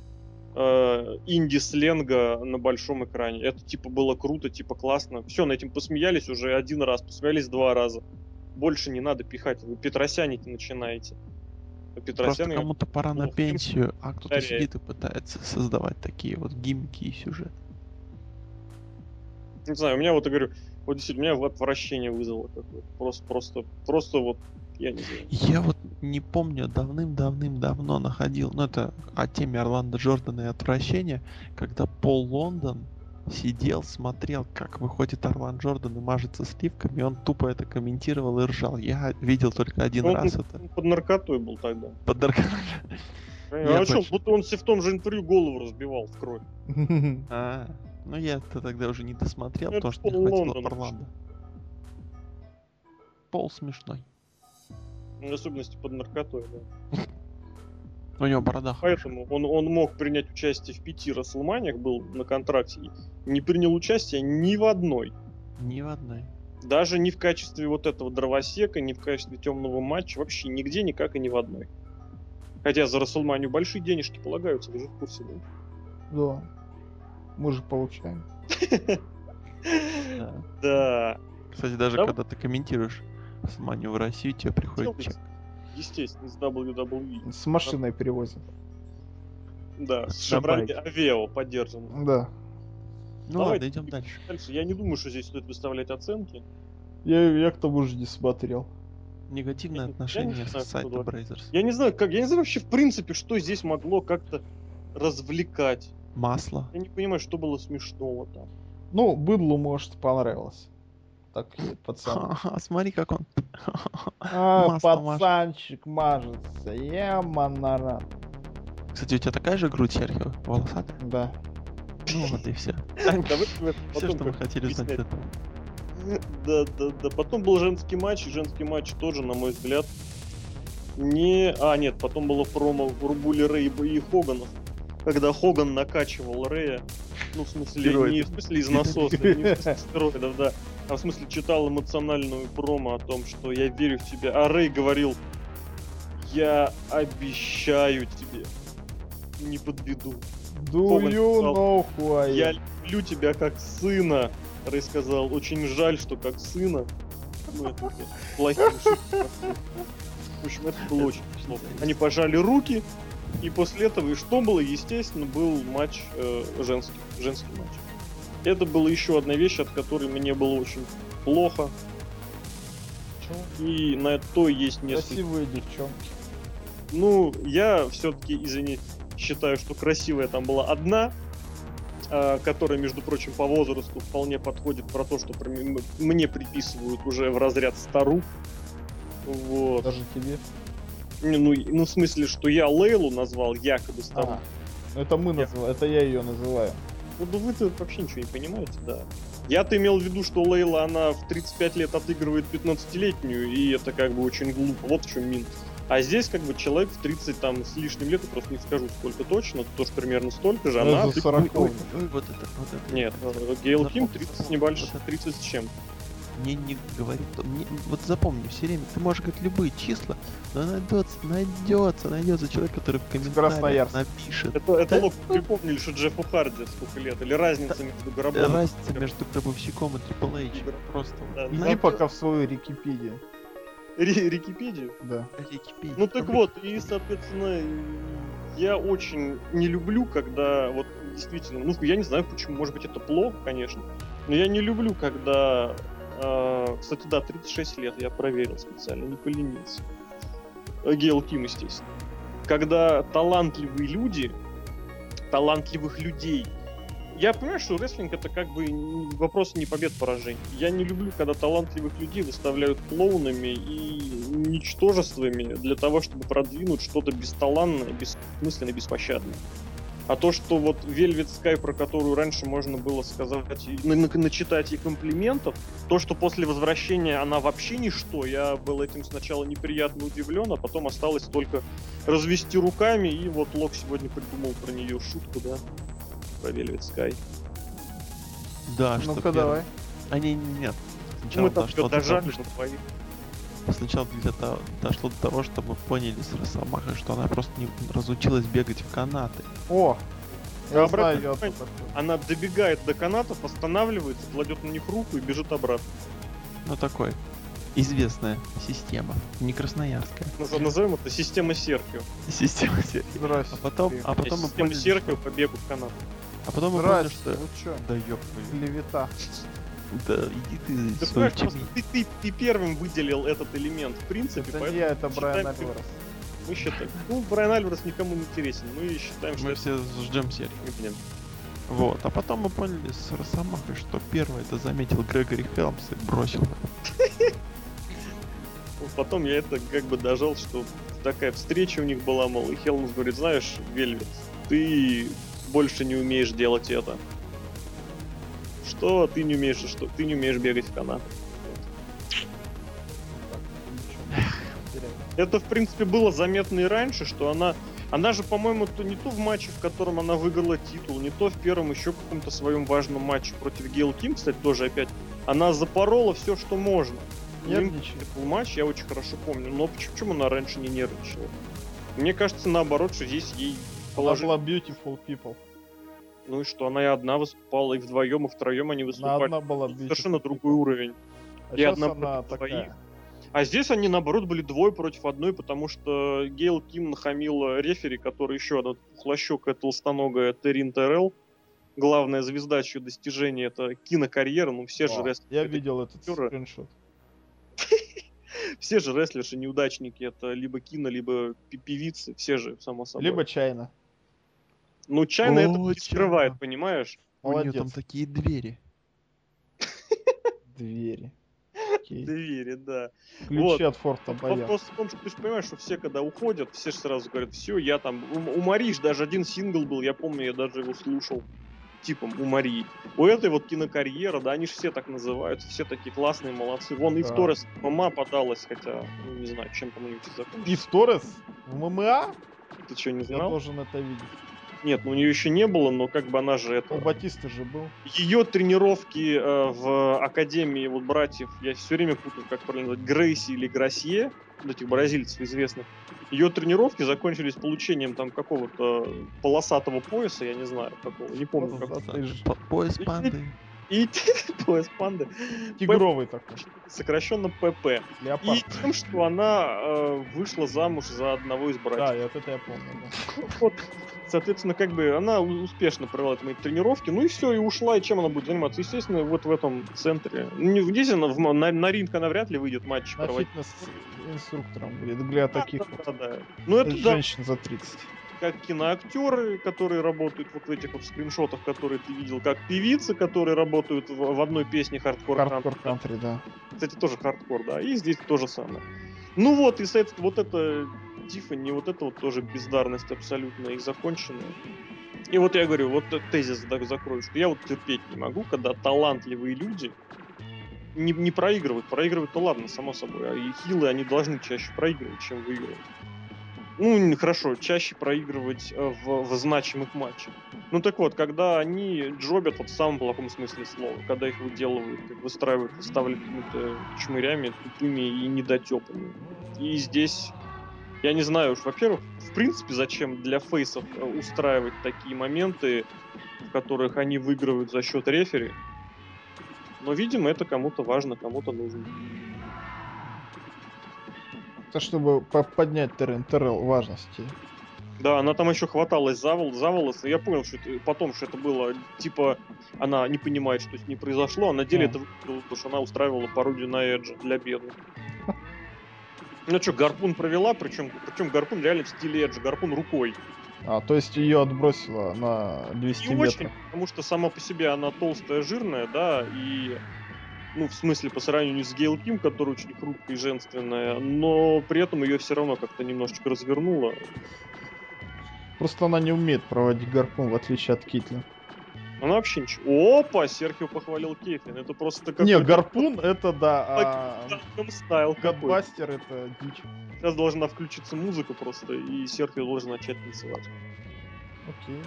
э, инди-сленга на большом экране. Это типа было круто, типа классно. Все, на этим посмеялись уже один раз, посмеялись два раза. Больше не надо пихать, вы Петросяники начинаете. А Просто Петросяны... кому-то пора на ну, пенсию, а кто-то сидит и пытается создавать такие вот гиммики и сюжет. Не знаю, у меня вот, я говорю, вот действительно, у меня отвращение вызвало какое-то. Просто, просто, просто вот, я не знаю. Я вот не помню, давным-давным-давно находил, ну это о теме Орландо Джордана и отвращения, когда Пол Лондон сидел, смотрел, как выходит Орлан Джордан и мажется сливками, и он тупо это комментировал и ржал. Я видел только один Ну, раз он- это. он под наркотой был тогда. Под нарко- А Я что, будто он себе в том же интервью голову разбивал в кровь. А, ну я это тогда уже не досмотрел, Ну, потому это что не хватило Орландо. Пол смешной. Ну, В особенности под наркотой, да. У него борода. Поэтому он, он мог принять участие в пяти Расселманиях, был на контракте, и не принял участие ни в одной. Ни в одной. Даже не в качестве вот этого дровосека, ни в качестве темного матча, вообще нигде, никак и ни в одной. Хотя за Расселманию большие денежки полагаются, вы же в курсе, да? Да. Мы же получаем. Да. Кстати, даже Да. когда ты комментируешь Сманию в Россию, тебе приходит чек. естественно, с WWE. С машиной перевозим. Да, с байке. Aveo поддержан. Да. Ну Давай, ладно, идем дальше. Дальше, я не думаю, что здесь стоит выставлять оценки. Я, я к тому же не смотрел. Негативное Я отношение знаю, с сайта. Я не знаю, как, я не знаю вообще в принципе, что здесь могло как-то развлекать. Масло. Я не понимаю, что было смешного там. Ну, быдлу, может, понравилось. Так, пацан. Ха-ха, смотри, как он. А, мажет. пацанчик мажется. Я монарат. Кстати, у тебя такая же грудь, Серхио, волосатая? Да. Ну вот и все. Все, что мы хотели знать. Да, да, да. Потом был женский матч, и женский матч тоже, на мой взгляд, не... А, нет, потом было промо в Рубуле Рэй и Хоганов, когда Хоган накачивал Рэя, ну, в смысле, не Стероидов. в смысле из насоса, не в смысле стероидов, да, а в смысле читал эмоциональную промо о том, что я верю в тебя, а Рэй говорил, я обещаю тебе, не подведу. Do Хоган you сказал, know who I Я am? люблю тебя как сына. Рэй сказал, очень жаль, что как сына. Ну, это шуткам. В общем, это было очень плохо. Они пожали руки, и после этого, и что было, естественно, был матч э, женский, женский матч. Это была еще одна вещь, от которой мне было очень плохо. И на то есть несколько Красивые девчонки. Ну, я все-таки, извини, считаю, что красивая там была одна, э, которая, между прочим, по возрасту вполне подходит про то, что мне приписывают уже в разряд старух. Вот. Даже тебе. Не, Ну, ну, в смысле, что я Лейлу назвал якобы старухой. Ага. Ну, Это мы Я- называем, это я ее называю. Ну, да вы-то вообще ничего не понимаете, да. Я-то имел в виду, что Лейла, она в 35 лет отыгрывает 15-летнюю, и это как бы очень глупо. Вот в чем минус. А здесь как бы человек в 30 там с лишним лет, я просто не скажу сколько точно, тоже примерно столько же, она... Ну, за отыгрывает- 40 Ой, ой, вот это, вот это. Нет, Гейл Ким Запомни, 30 с запомни, небольшим, вот это. 30 с чем. Мне не говорит, то- мне- вот запомни, все время, ты можешь говорить любые числа, но найдется, найдется, найдется человек, который в комментариях напишет. Это, это Да? лоб припомнили, что Джеффу Харди сколько лет, или разница между гробом... Разница между Гробовщиком и Triple H. Просто Да, Иди пока в свою Википедию. Ри- Википедию. Да. Википедия. Ну так вот, и, соответственно, я очень не люблю, когда вот действительно, ну я не знаю почему, может быть это плохо, конечно, но я не люблю, когда, кстати, да, 36 лет, я проверил специально, не поленился. Гейл Ким, естественно. Когда талантливые люди, талантливых людей, я понимаю, что рестлинг это как бы вопрос не побед поражений. Я не люблю, когда талантливых людей выставляют клоунами и ничтожествами для того, чтобы продвинуть что-то бесталанное, бессмысленное, беспощадное. А то, что вот Velvet Sky, про которую раньше можно было сказать, и на- на- начитать ей комплиментов, то, что после возвращения она вообще ничто, я был этим сначала неприятно удивлен, а потом осталось только развести руками, и вот Лок сегодня придумал про нее шутку, да, про Velvet Sky. Да, что Ну-ка первое. давай. А не, не, нет. Сначала Мы там дошло до дожали что- Сначала для того, дошло до того, что мы поняли с Росомахой, что она просто не разучилась бегать в канаты. О! Я знаю оттуда. Она добегает до канатов, останавливается, кладет на них руку и бежит обратно. Ну такой. Известная система. Не красноярская. Наз- Назовем это система Серхио. Система. Здрасте. А потом, а потом мы система поняли, Серхио что- по бегу в канат. А потом мы поняли, что... вы чё? Да ёб твою. Да иди ты Ты, свой просто ты, ты- ты первым выделил этот элемент в принципе, Это не поэтому я, это Брайан Альварес. мы считаем. Ну, Брайан Альварес никому не интересен. Мы считаем, что Мы это все ждем серии. блин. Вот. А потом мы поняли с Росомахой, что первый это заметил Грегори Хелмс и бросил. Потом я это как бы дожал, что такая встреча у них была, мол, и Хелмс говорит, знаешь, Вельвет, ты больше не умеешь делать это. Что ты не умеешь, что ты не умеешь бегать в канат. Это, в принципе, было заметно и раньше, что она... Она же, по-моему, то не то в матче, в котором она выиграла титул, не то в первом еще каком-то своем важном матче против Гейл Ким, кстати, тоже опять. Она запорола все, что можно. Нервничает. был матч, я очень хорошо помню. Но почему, она раньше не нервничала? Мне кажется, наоборот, что здесь ей Она положили. была beautiful people. Ну и что, она и одна выступала, и вдвоем, и втроем они Она выступали. одна была Совершенно другой уровень. А И одна она такая. двоих. А здесь они, наоборот, были двое против одной, потому что Гейл Ким нахамила рефери, который еще одна пухлощекая толстоногая Терин Террелл. Главная звезда, чье достижение это кинокарьера, ну все же О, рестлеры, Я видел этот скриншот. все же рестлерши неудачники, это либо кино, либо певицы, все же, само собой. Либо чайно. Ну, Чайна это О, понимаешь? У нее Молодец. там такие двери. Двери. Окей. Двери, да. Ключи Вот. от форта боярд. Вопрос в том, что ты же понимаешь, что все, когда уходят, все же сразу говорят, все, я там... У, ж даже один сингл был, я помню, я даже его слушал. Типом у Марии. У этой вот кинокарьера, да, они же все так называют, все такие классные, молодцы. Вон и в. Торрес ММА подалась, хотя, ну, не знаю, чем там у них И закончится. в Торрес? В ММА? Ты что, не Я знал? должен это видеть. Нет, ну у нее еще не было, но как бы она же это... У Батиста же был. Ее тренировки э, в Академии вот братьев, я все время путаю, как правильно назвать, Грейси или Грасье, вот этих бразильцев известных. Ее тренировки закончились получением там какого-то полосатого пояса, я не знаю какого, не помню. Полосатый По- Пояс панды. И пояс панды, Тигровый такой. сокращенно ПП. И Леопард. тем, что она э, вышла замуж за одного из Да, братьев. я вот это я помню. да. Вот, Соответственно, как бы она успешно провела мои тренировки, ну и все, и ушла, и чем она будет заниматься? Естественно, вот в этом центре. Ну, Здесь она, в на, на ринг она вряд ли выйдет матч На проводить. фитнес-инструктором будет для таких Да, вот да, да. Ну это да, женщин за 30. как киноактеры, которые работают вот в этих вот скриншотах, которые ты видел, как певицы, которые работают в, в одной песне хардкор. Hardcore Country, да. Кстати, тоже хардкор, да. И здесь то же самое. Ну вот, и, соответственно, вот это Тиффани, вот это вот тоже бездарность абсолютно и законченная. И вот я говорю, вот тезис так закрою, что я вот терпеть не могу, когда талантливые люди не, не проигрывают. Проигрывают-то ладно, само собой. А и хилы, они должны чаще проигрывать, чем выигрывать. Ну, не- хорошо, чаще проигрывать э, в, в значимых матчах. Ну так вот, когда они джобят вот в самом плохом смысле слова, когда их выделывают, как выстраивают, ставят какими-то чмырями, тупыми и недотепами. И здесь, я не знаю уж, во-первых, в принципе, зачем для фейсов э, устраивать такие моменты, в которых они выигрывают за счет рефери. Но, видимо, это кому-то важно, кому-то нужно. Это чтобы по- поднять террен, террел важности. Да, она там еще хваталась за, вол- за волосы. Я понял, что это, потом, что это было, типа, она не понимает, что с ней произошло, а на деле А. это выглядело, потому что она устраивала пародию на Эджа для бедных. Ну что, гарпун провела, причем, причем гарпун реально в стиле Эджа, гарпун рукой. А, то есть ее отбросило на 200 Не метров. очень, потому что сама по себе она толстая, жирная, да, и ну, в смысле, по сравнению с Гейл Ким, которая очень хрупкая и женственная, но при этом ее все равно как-то немножечко развернуло. Просто она не умеет проводить гарпун, в отличие от Китли. Она вообще ничего. Опа, Серхио похвалил Кейтлин. Это просто как Не, гарпун это да, а стайл. Гадбастер это дичь. Сейчас должна включиться музыка просто, и Серхио должен начать танцевать. Окей.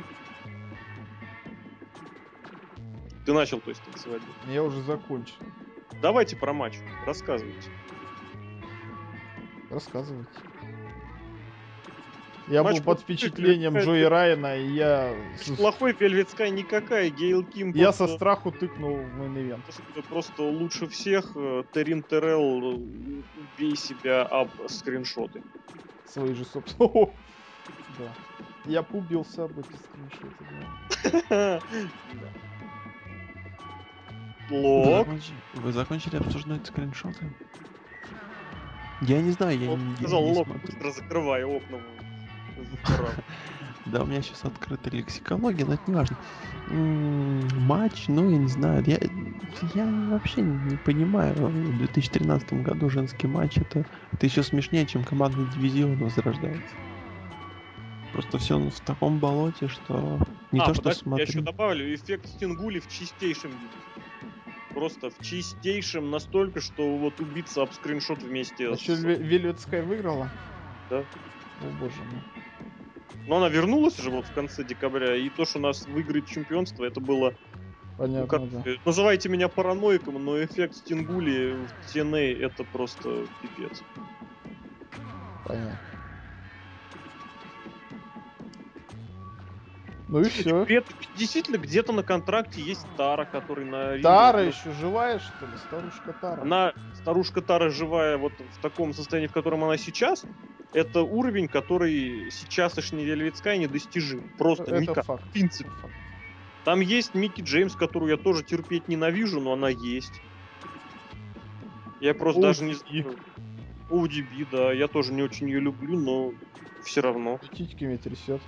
Ты начал, то есть, танцевать. Я уже закончил. Давайте про матч. Рассказывайте. Рассказывайте. Я Матч был под впечатлением Джои Райана, и я... Плохой Вельвет Скай никакая. Гейл Ким Я со страху тыкнул в main event. просто, просто лучше всех. э, Терин Террell, э, убей себя об скриншоты. Свои же, собственно. О, Да. Я побился об эти скриншоты, да. Вы Лок. закончили, вы закончили обсуждать скриншоты? Я не знаю, я, не- я сказал не Лок, смотрю. быстро закрывая окна. Да, у меня сейчас открыта лексикология, но это не важно. Матч, ну, я не знаю, я, я вообще не понимаю. В 2013 году женский матч это, это еще смешнее, чем командный дивизион возрождается. Просто все в таком болоте, что не А, то, что подожди, Я еще добавлю эффект Стингули в чистейшем виде. Просто в чистейшем настолько, что вот убиться об скриншот вместе А с... что, Sky выиграла? Да. О боже мой. Но она вернулась же вот в конце декабря, и то, что у нас выиграет чемпионство, это было... ну, Понятно, как- да. Называйте меня параноиком, но эффект Стингули в TNA это просто пипец. Понятно. Ну и все. Действительно где-то на контракте есть Тара, который на... Тара еще живая, что ли? Старушка Тара. Она, старушка Тара, живая вот в таком состоянии, в котором она сейчас, это уровень, который сейчас ишний Вельветская недостижим. Просто Это никак. факт. В принципе. Это факт. Там есть Микки Джеймс, которую я тоже терпеть ненавижу, но она есть. Я просто даже не знаю. ODB, да, я тоже не очень ее люблю, но все равно. Титьками трясет.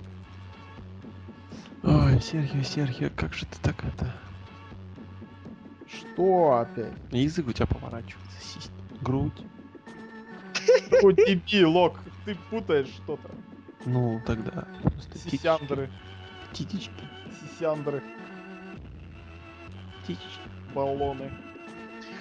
Ой, Сергей, Сергей, как же ты так это... Что опять? Язык у тебя поворачивается, систь, грудь. О, тебе, Лок, ты путаешь что-то. Ну, тогда. Сисяндры, Титечки, сисяндры, титечки. баллоны.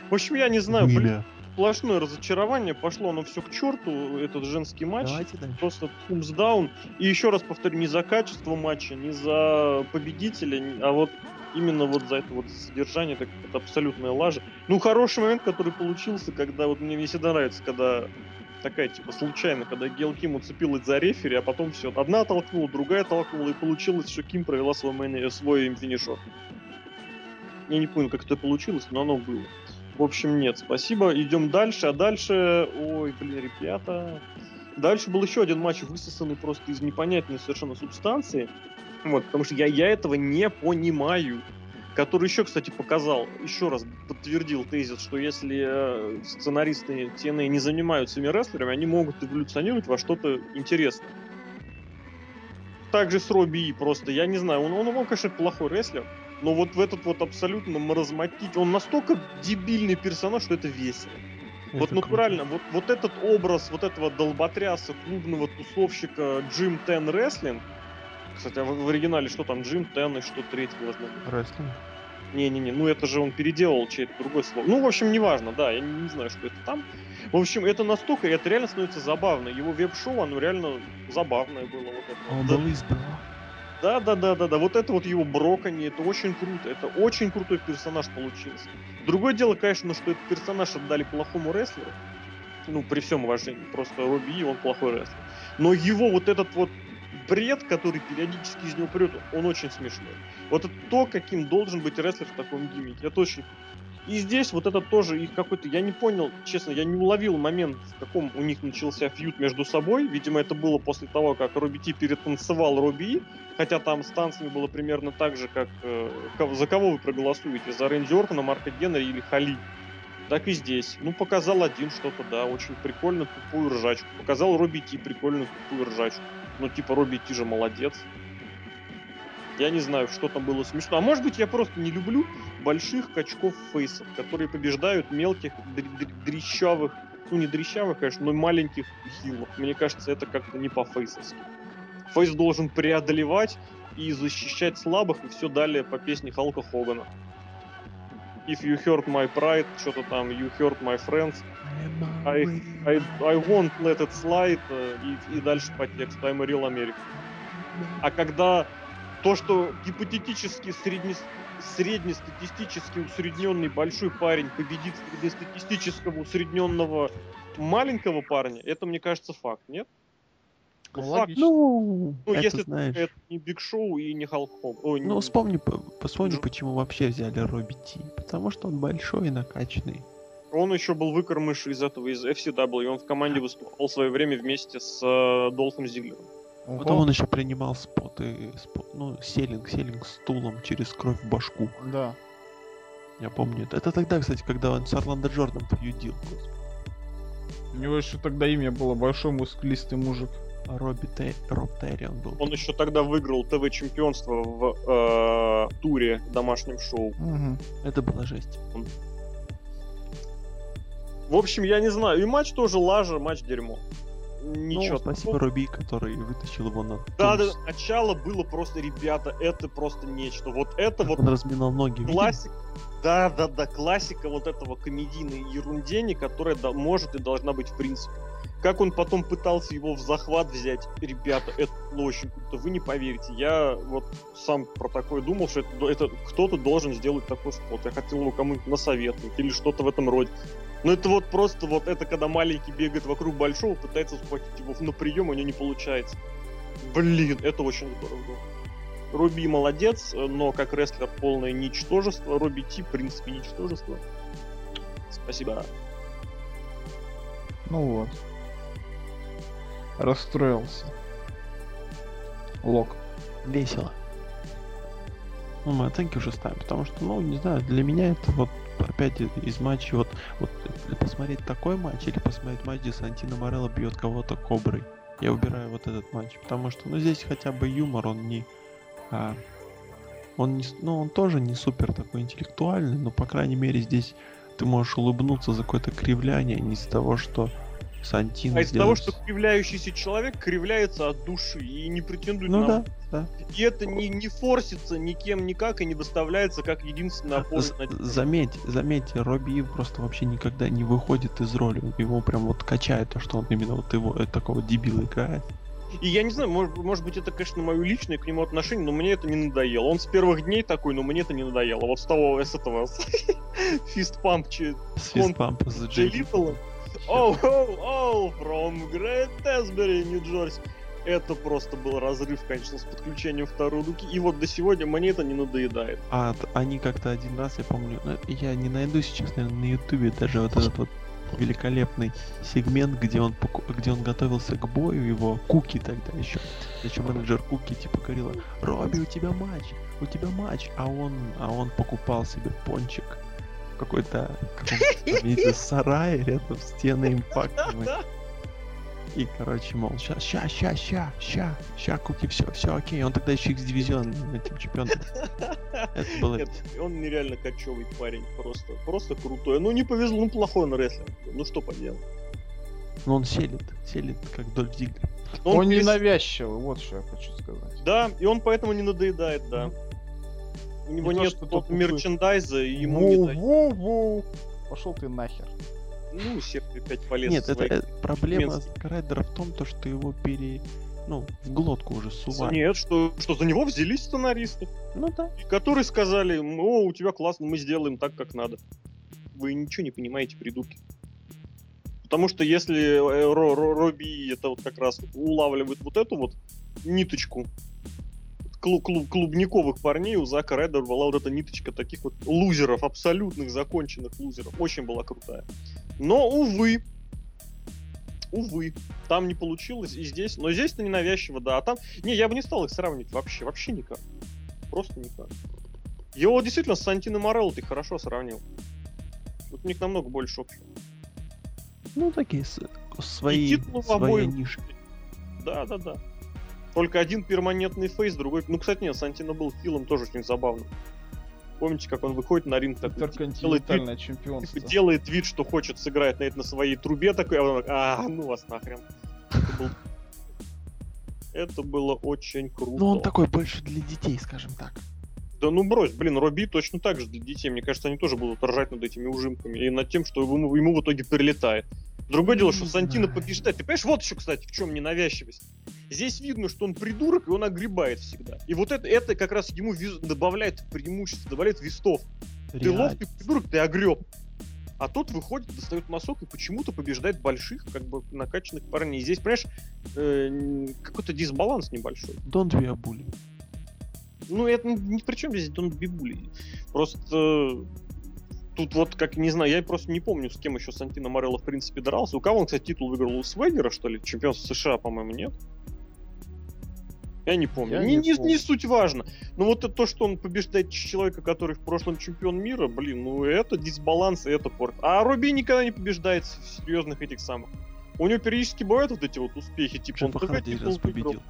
В общем, я не знаю, блин. Сплошное разочарование, пошло оно все к черту, этот женский матч. Давайте дальше. просто тумсдаун. И еще раз повторю, не за качество матча, не за победителя, а вот именно вот за это вот содержание, так это абсолютная лажа. Ну, хороший момент, который получился, когда вот мне, мне всегда нравится, когда такая, типа, случайно, когда Гел Ким уцепилась за рефери, а потом все, одна толкнула, другая толкнула, и получилось, что Ким провела свой, мейн- свой финишер. Я не понял, как это получилось, но оно было. В общем, нет, спасибо. Идем дальше, а дальше... Ой, блин, ребята... Дальше был еще один матч, высосанный просто из непонятной совершенно субстанции. Вот, потому что я, я этого не понимаю. Который еще, кстати, показал, еще раз подтвердил тезис, что если э, сценаристы TNA не занимаются ими рестлерами, они могут эволюционировать во что-то интересное. Также с Робби просто, я не знаю, он, он, он, конечно, плохой рестлер, но вот в этот вот абсолютно маразматич... Он настолько дебильный персонаж, что это весело. Это вот круто. натурально, вот, вот этот образ вот этого долботряса, клубного тусовщика Джим Тен Рестлинг, кстати, а в, в оригинале что там, Джим Тен и что третье быть? Рестлинг. Не-не-не, ну это же он переделал чей-то другой слово. Ну, в общем, неважно, да, я не, не знаю, что это там. В общем, это настолько, это реально становится забавно. Его веб-шоу, оно реально забавное было. Вот это. Он Да- был избран. Да, да, да, да, да. Вот это вот его броканье, это очень круто. Это очень крутой персонаж получился. Другое дело, конечно, что этот персонаж отдали плохому рестлеру. Ну, при всем уважении. Просто Робби, он плохой рестлер. Но его вот этот вот бред, который периодически из него прет, он очень смешной. Вот это то, каким должен быть рестлер в таком гиммике. Это очень... И здесь вот это тоже их какой-то... Я не понял, честно, я не уловил момент, в каком у них начался фьюд между собой. Видимо, это было после того, как Робби Ти перетанцевал Робби И. Хотя там с танцами было примерно так же, как... э, за кого вы проголосуете? За Рэнди Ортона, Марка Генри или Хали? Так и здесь. Ну, показал один что-то, да, очень прикольно тупую ржачку. Показал Робби Ти прикольную тупую ржачку. Ну, типа, Робби Ти же молодец. Я не знаю, что там было смешно. А может быть, я просто не люблю больших качков фейсов, которые побеждают мелких, др- др- дрищавых, ну не дрищавых, конечно, но маленьких хилов. Мне кажется, это как-то не по-фейсовски. Фейс должен преодолевать и защищать слабых, и все далее по песне Халка Хогана. If you hurt my pride, что-то там, you hurt my friends, I, I, I won't let it slide, э, и, и дальше по тексту I'm a real American. А когда то, что гипотетически средне, среднестатистически усредненный большой парень победит среднестатистического усредненного маленького парня, это, мне кажется, факт, нет? Ну, факт. Логично. Ну, Ну, это если знаешь. это не Биг Шоу и не Халк Хоган. Ой, Ну, не- вспомни, вспомни, Джо- почему вообще взяли Робби Ти. Потому что он большой и накачанный. Он еще был выкормыш из этого, из FCW. Он в команде выступал в свое время вместе с э, Долфом Зиглером. Ого. Потом он еще принимал споты, спо- ну, селинг, селинг стулом через кровь в башку. Да. Я помню это. Это тогда, кстати, когда он с Орландо Джорданом фьюдил. У него еще тогда имя было большой мускулистый мужик. Робби Те... Роб Терри он был. Он еще тогда выиграл ТВ-чемпионство в э, туре домашнем шоу. Мгм. Это была жесть. В общем, я не знаю. И матч тоже лажа, матч дерьмо. Ничего. Ну, спасибо. Робби, который вытащил его на Да, да, начало было просто, ребята, это просто нечто. Вот это вот Он разминал ноги. видели? классика. Да, да, да, классика вот этого комедийной ерундени, которая да- может и должна быть в принципе. Как он потом пытался его в захват взять, ребята, это очень круто. Вы не поверите, я вот сам про такое думал, что это, это кто-то должен сделать такой спот. Я хотел его кому-нибудь насоветовать или что-то в этом роде. Но это вот просто вот это, когда маленький бегает вокруг большого, пытается схватить его на прием, у него не получается. Блин, это очень здорово. Руби молодец, но как рестлер полное ничтожество. Руби Ти, в принципе, ничтожество. Спасибо. Ну вот. Расстроился. Лок. Весело. Ну, мы оценки уже ставим, потому что, ну, не знаю, для меня это вот опять из матчей, вот, вот посмотреть такой матч или посмотреть матч, где Сантино Морелло бьет кого-то коброй. Я выбираю вот этот матч, потому что, ну, здесь хотя бы юмор, он не... а, он не, ну, он тоже не супер такой интеллектуальный, но, по крайней мере, здесь ты можешь улыбнуться за какое-то кривляние, не из-за того, что Сантино А из-за того, что кривляющийся человек кривляется от души и не претендует Ну на... да, да. И это не, не форсится никем никак и не выставляется как единственная опора. На- Заметь, заметьте, Робби Ив просто вообще никогда не выходит из роли. Его прям вот качает то, что он именно вот его э, такого дебила играет. И я не знаю, может, может быть, это, конечно, мое личное к нему отношение, но мне это не надоело. Он с первых дней такой, но мне это не надоело. Вот с того, с этого, с фистпамп за Джей. Оу, оу, оу, from Great Tasbury, Нью-Джерси. Это просто был разрыв, конечно, с подключением второй руки. И вот до сегодня мне это не надоедает. А они как-то один раз, я помню, ну, я не найду сейчас, наверное, на ютубе даже вот этот вот великолепный сегмент, где он, где он готовился к бою, его Куки тогда еще. Значит, менеджер Куки типа говорила, Робби, у тебя матч, у тебя матч, а он, а он покупал себе пончик в какой-то сарае рядом с стеной импакта. И, короче, мол, ща, ща, ща, ща, ща, ща, Куки, все, все, окей. Он тогда еще X-дивизион этим чемпионом. Это было... Нет, он нереально кочевый парень, просто, просто крутой. Ну не повезло, ну плохой он рестлер. Ну что поделать. Ну, он селит, селит, как Дольф Зиглер. Но Он, перес- ненавязчивый, вот что я хочу сказать. Да, и он поэтому не надоедает, да. У него то, нет что тот мерчендайза, и ему не воу. Пошел ты нахер. Ну, Серпи опять полез Нет, это, э, проблема. Райдера в том, то, что его пере... Ну, в глотку уже сували. Нет, что, что за него взялись сценаристы, Ну да. и которые сказали, о, у тебя классно, мы сделаем так, как надо. Вы ничего не понимаете, придурки. Потому что если э, Ро- Ро- Робби это вот как раз улавливает вот эту вот ниточку клу- клу- клубниковых парней, у Зака Райдера была вот эта ниточка таких вот лузеров, абсолютных законченных лузеров. Очень была крутая. Но, увы, увы, там не получилось, и здесь, но здесь-то ненавязчиво, да, а там, не, я бы не стал их сравнивать вообще, вообще никак. Просто никак. Его действительно с Сантино Морелло ты хорошо сравнил. Вот у них намного больше общего. Ну, такие свои, обоих. ниша. Да, да, да. Только один перманентный фейс, другой... Ну, кстати, нет, Сантино был хилом тоже очень забавно. Помните, как он выходит на ринг, такой, типа, делает, вид, типа, делает вид, что хочет сыграть на это на своей трубе такой, а он а, ну вас нахрен. Это, был- Это было очень круто. Ну, он такой больше для детей, скажем так. Да ну брось, блин, Робби точно так же для детей. Мне кажется, они тоже будут ржать над этими ужимками и над тем, что ему, ему в итоге прилетает. Другое дело, что Сантино знаю. побеждает. Ты понимаешь, вот еще, кстати, в чем ненавязчивость. Здесь видно, что он придурок, и он огребает всегда. И вот это, это как раз ему виз- добавляет преимущество, добавляет вестов. Ты Реально. ловкий придурок, ты огреб. А тот выходит, достает носок и почему-то побеждает больших, как бы накачанных парней. И здесь, понимаешь, э, какой-то дисбаланс небольшой. Don't be a bully. Ну, это ни при чем здесь Дон Бибули. Просто э, тут вот, как, не знаю, я просто не помню, с кем еще Сантино Морелло в принципе дрался. У кого он, кстати, титул выиграл? У Свегера, что ли? Чемпионство США, по-моему, нет? Я не помню. Я не, не помню. не суть важно. Но вот это то, что он побеждает человека, который в прошлом чемпион мира, блин, ну это дисбаланс, и это порт. А Робби никогда не побеждает в серьезных этих самых. У него периодически бывают вот эти вот успехи, типа он Джеффа ТВ титул победил.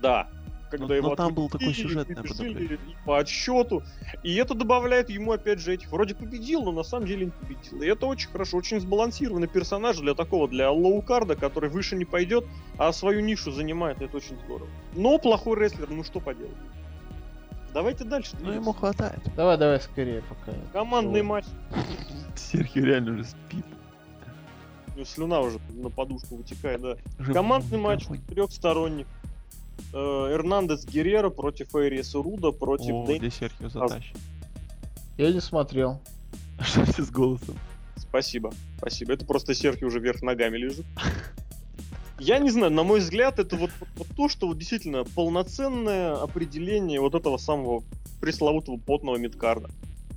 Да. Когда Но- его но там был такой и по отсчету. И это добавляет ему, опять же, этих. Вроде победил, но на самом деле не победил. И это очень хорошо, очень сбалансированный персонаж для такого, для лоукарда, который выше не пойдет, а свою нишу занимает. Это очень здорово. Но плохой рестлер, ну что поделать. Давайте дальше. Ну, ему хватает. Давай, давай скорее пока. Командный Ой. матч. Серхио реально уже спит. У него слюна уже на подушку вытекает, да. Командный матч микрофоне. трехсторонник. Э, Эрнандес Геррера против Эриеса Руда против О, где Серхио затащит. Я не смотрел. Что ты с голосом? Спасибо, спасибо. Это просто Серхи уже вверх ногами лежит. Я не знаю, на мой взгляд, это вот, вот- вот то, что вот действительно полноценное определение вот этого самого пресловутого потного мидкарда.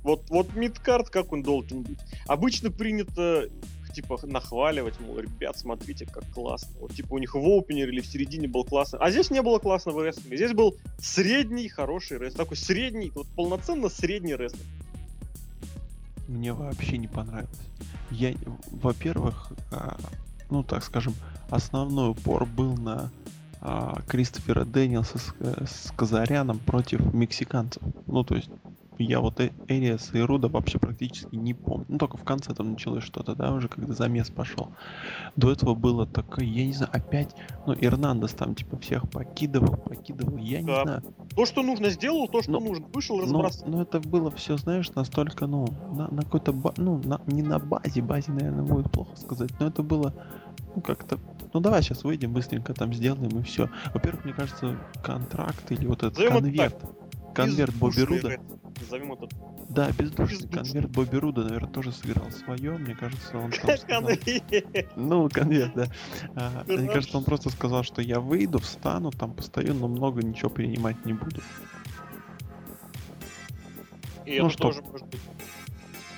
Вот, вот мидкард, как он должен быть. Обычно принято типа нахваливать, мол, ребят, смотрите, как классно. Вот типа у них в опенере или в середине был классно. А здесь не было классного рестлинга. Здесь был средний хороший рестлинг. Такой средний, вот полноценно средний рестлинг. Мне вообще не понравилось. Я, во-первых, а, ну так скажем, основной упор был на а, Кристофера Дэниелса с, э, с Казаряном против мексиканцев. Ну, то есть, я вот Э- Эриаса и Руда вообще практически не помню. Ну, только в конце там началось что-то, да, уже когда замес пошел. До этого было такое, я не знаю, опять, ну, Эрнандес там, типа, всех покидывал, покидывал, я не Да. знаю. То, что нужно, сделал, то, что Ну, нужно. Вышел, разбросал. ну, это было все, знаешь, настолько, ну, на, на какой-то, ба- ну, на- не на базе, базе, наверное, будет плохо сказать, но это было, ну, как-то, ну, давай сейчас выйдем, быстренько там сделаем и все. Во-первых, мне кажется, контракт или вот этот Назовем это конверт, конверт Бобби Бездушный Руда, рестлинг. Назовем это да, бездушный бездушный. конверт Бобби Руда, наверное, тоже сыграл свое, мне кажется, он там сказал- конверт. ну, конверт, да. А, мне Хорошо. кажется, он просто сказал, что я выйду, встану, там постою, но много ничего принимать не буду. И Ну это что? тоже может быть.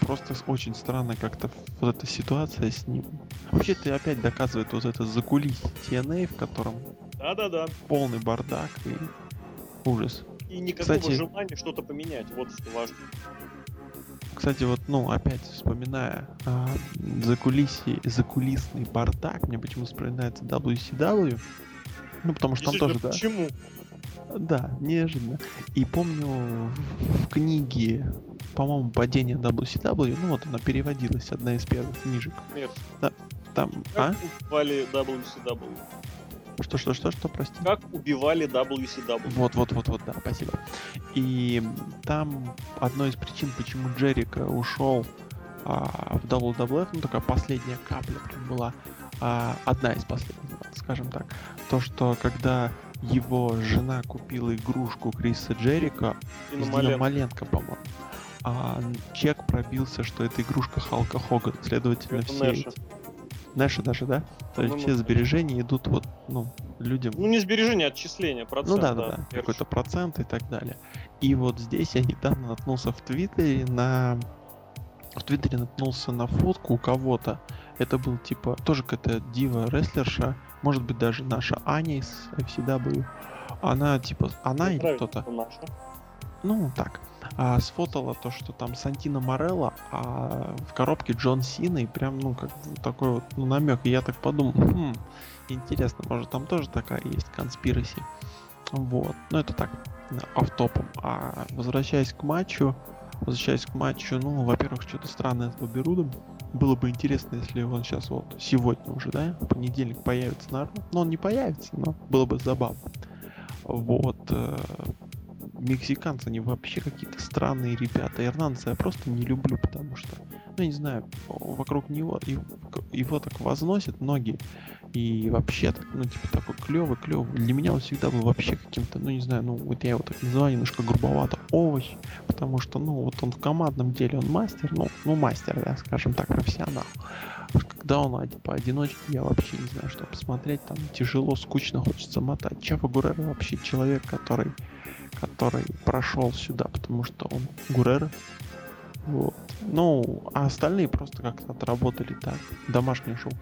просто очень странно как-то вот эта ситуация с ним. Вообще ты опять доказывает вот это закулисье TNA, в котором Да-да-да. полный бардак и ужас. И никакого Кстати- желания что-то поменять. Вот что важно. Кстати, вот, ну, опять вспоминая а, закулисье, закулисный бардак, мне почему вспоминается WCW. Ну, потому что там тоже, да. Почему? Да, неожиданно. И помню в, книге, по-моему, падение WCW, ну вот она переводилась, одна из первых книжек. Нет. Там, а? Как убивали WCW? Что, что, что, что, прости? Как убивали WCW? Вот, вот, вот, вот, да, спасибо. И там одной из причин, почему Джерика ушел а, в WWF, ну такая последняя капля прям была, а, одна из последних, скажем так, то, что когда его жена купила игрушку Криса Джерика, И из на Маленко. Маленко, по-моему, а чек пробился, что это игрушка Халка Хогана, следовательно, Это все Нэша. эти- Нэша даже, да? То есть По-моему, все сбережения идут вот, ну, людям Ну, не сбережение, а отчисление, процент. ну да, да, да, какой-то процент и так далее. И вот здесь я недавно наткнулся в Твиттере на... В Твиттере наткнулся на фотку у кого-то. Это был типа тоже какая-то дива-рестлерша, может быть даже наша Аня из FCW. Она типа, она или кто-то, ну так, а, сфотала то, что там Сантино Морелло, а в коробке Джон Сина, и прям, ну, как бы такой вот ну, намек. И я так подумал, хм, интересно, может там тоже такая есть конспираси. Вот, ну это так, автопом. А возвращаясь к матчу, возвращаясь к матчу, ну, во-первых, что-то странное с Бобби. Было бы интересно, если он сейчас вот сегодня уже, да, в понедельник появится на. Ну, он не появится, но было бы забавно. Вот. Мексиканцы, они вообще какие-то странные ребята. Ирландца я просто не люблю, потому что, ну, не знаю, вокруг него и- его так возносят многие. И вообще так, ну, типа такой клевый, клевый. Для меня он всегда был вообще каким-то, ну, не знаю, ну, вот я его так называю, немножко грубовато, овощ. Потому что, ну, вот он в командном деле, он мастер, ну, ну, мастер, да, скажем так, профессионал. А Когда он один- поодиночке, я вообще не знаю, что посмотреть, там тяжело, скучно, хочется мотать. Чафа Гурера вообще человек, который, который прошел сюда, потому что он Гурера. Вот. Ну, а остальные просто как-то отработали так. Домашнее шоу.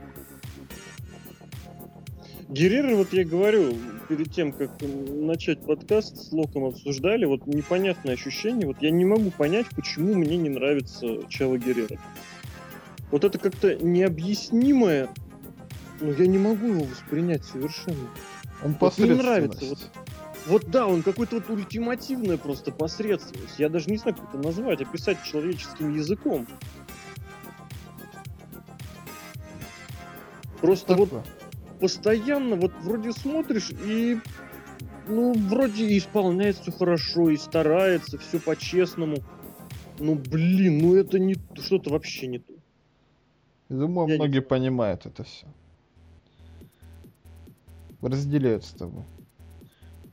Геррера, вот я говорю, перед тем, как начать подкаст, с Локом обсуждали, вот непонятное ощущение, вот я не могу понять, почему мне не нравится Чава Геррера. Вот это как-то необъяснимое, но я не могу его воспринять совершенно. Он Вот не нравится, посредственность. Вот да, он какой-то вот ультимативная просто посредственность. Я даже не знаю, как это назвать, описать человеческим языком. Просто вот Такое. постоянно вот вроде смотришь и ну вроде исполняет все хорошо и старается все по-честному. Ну блин, ну это не что-то вообще не то. Я Думаю, Я не многие понимают это все. Разделяют с тобой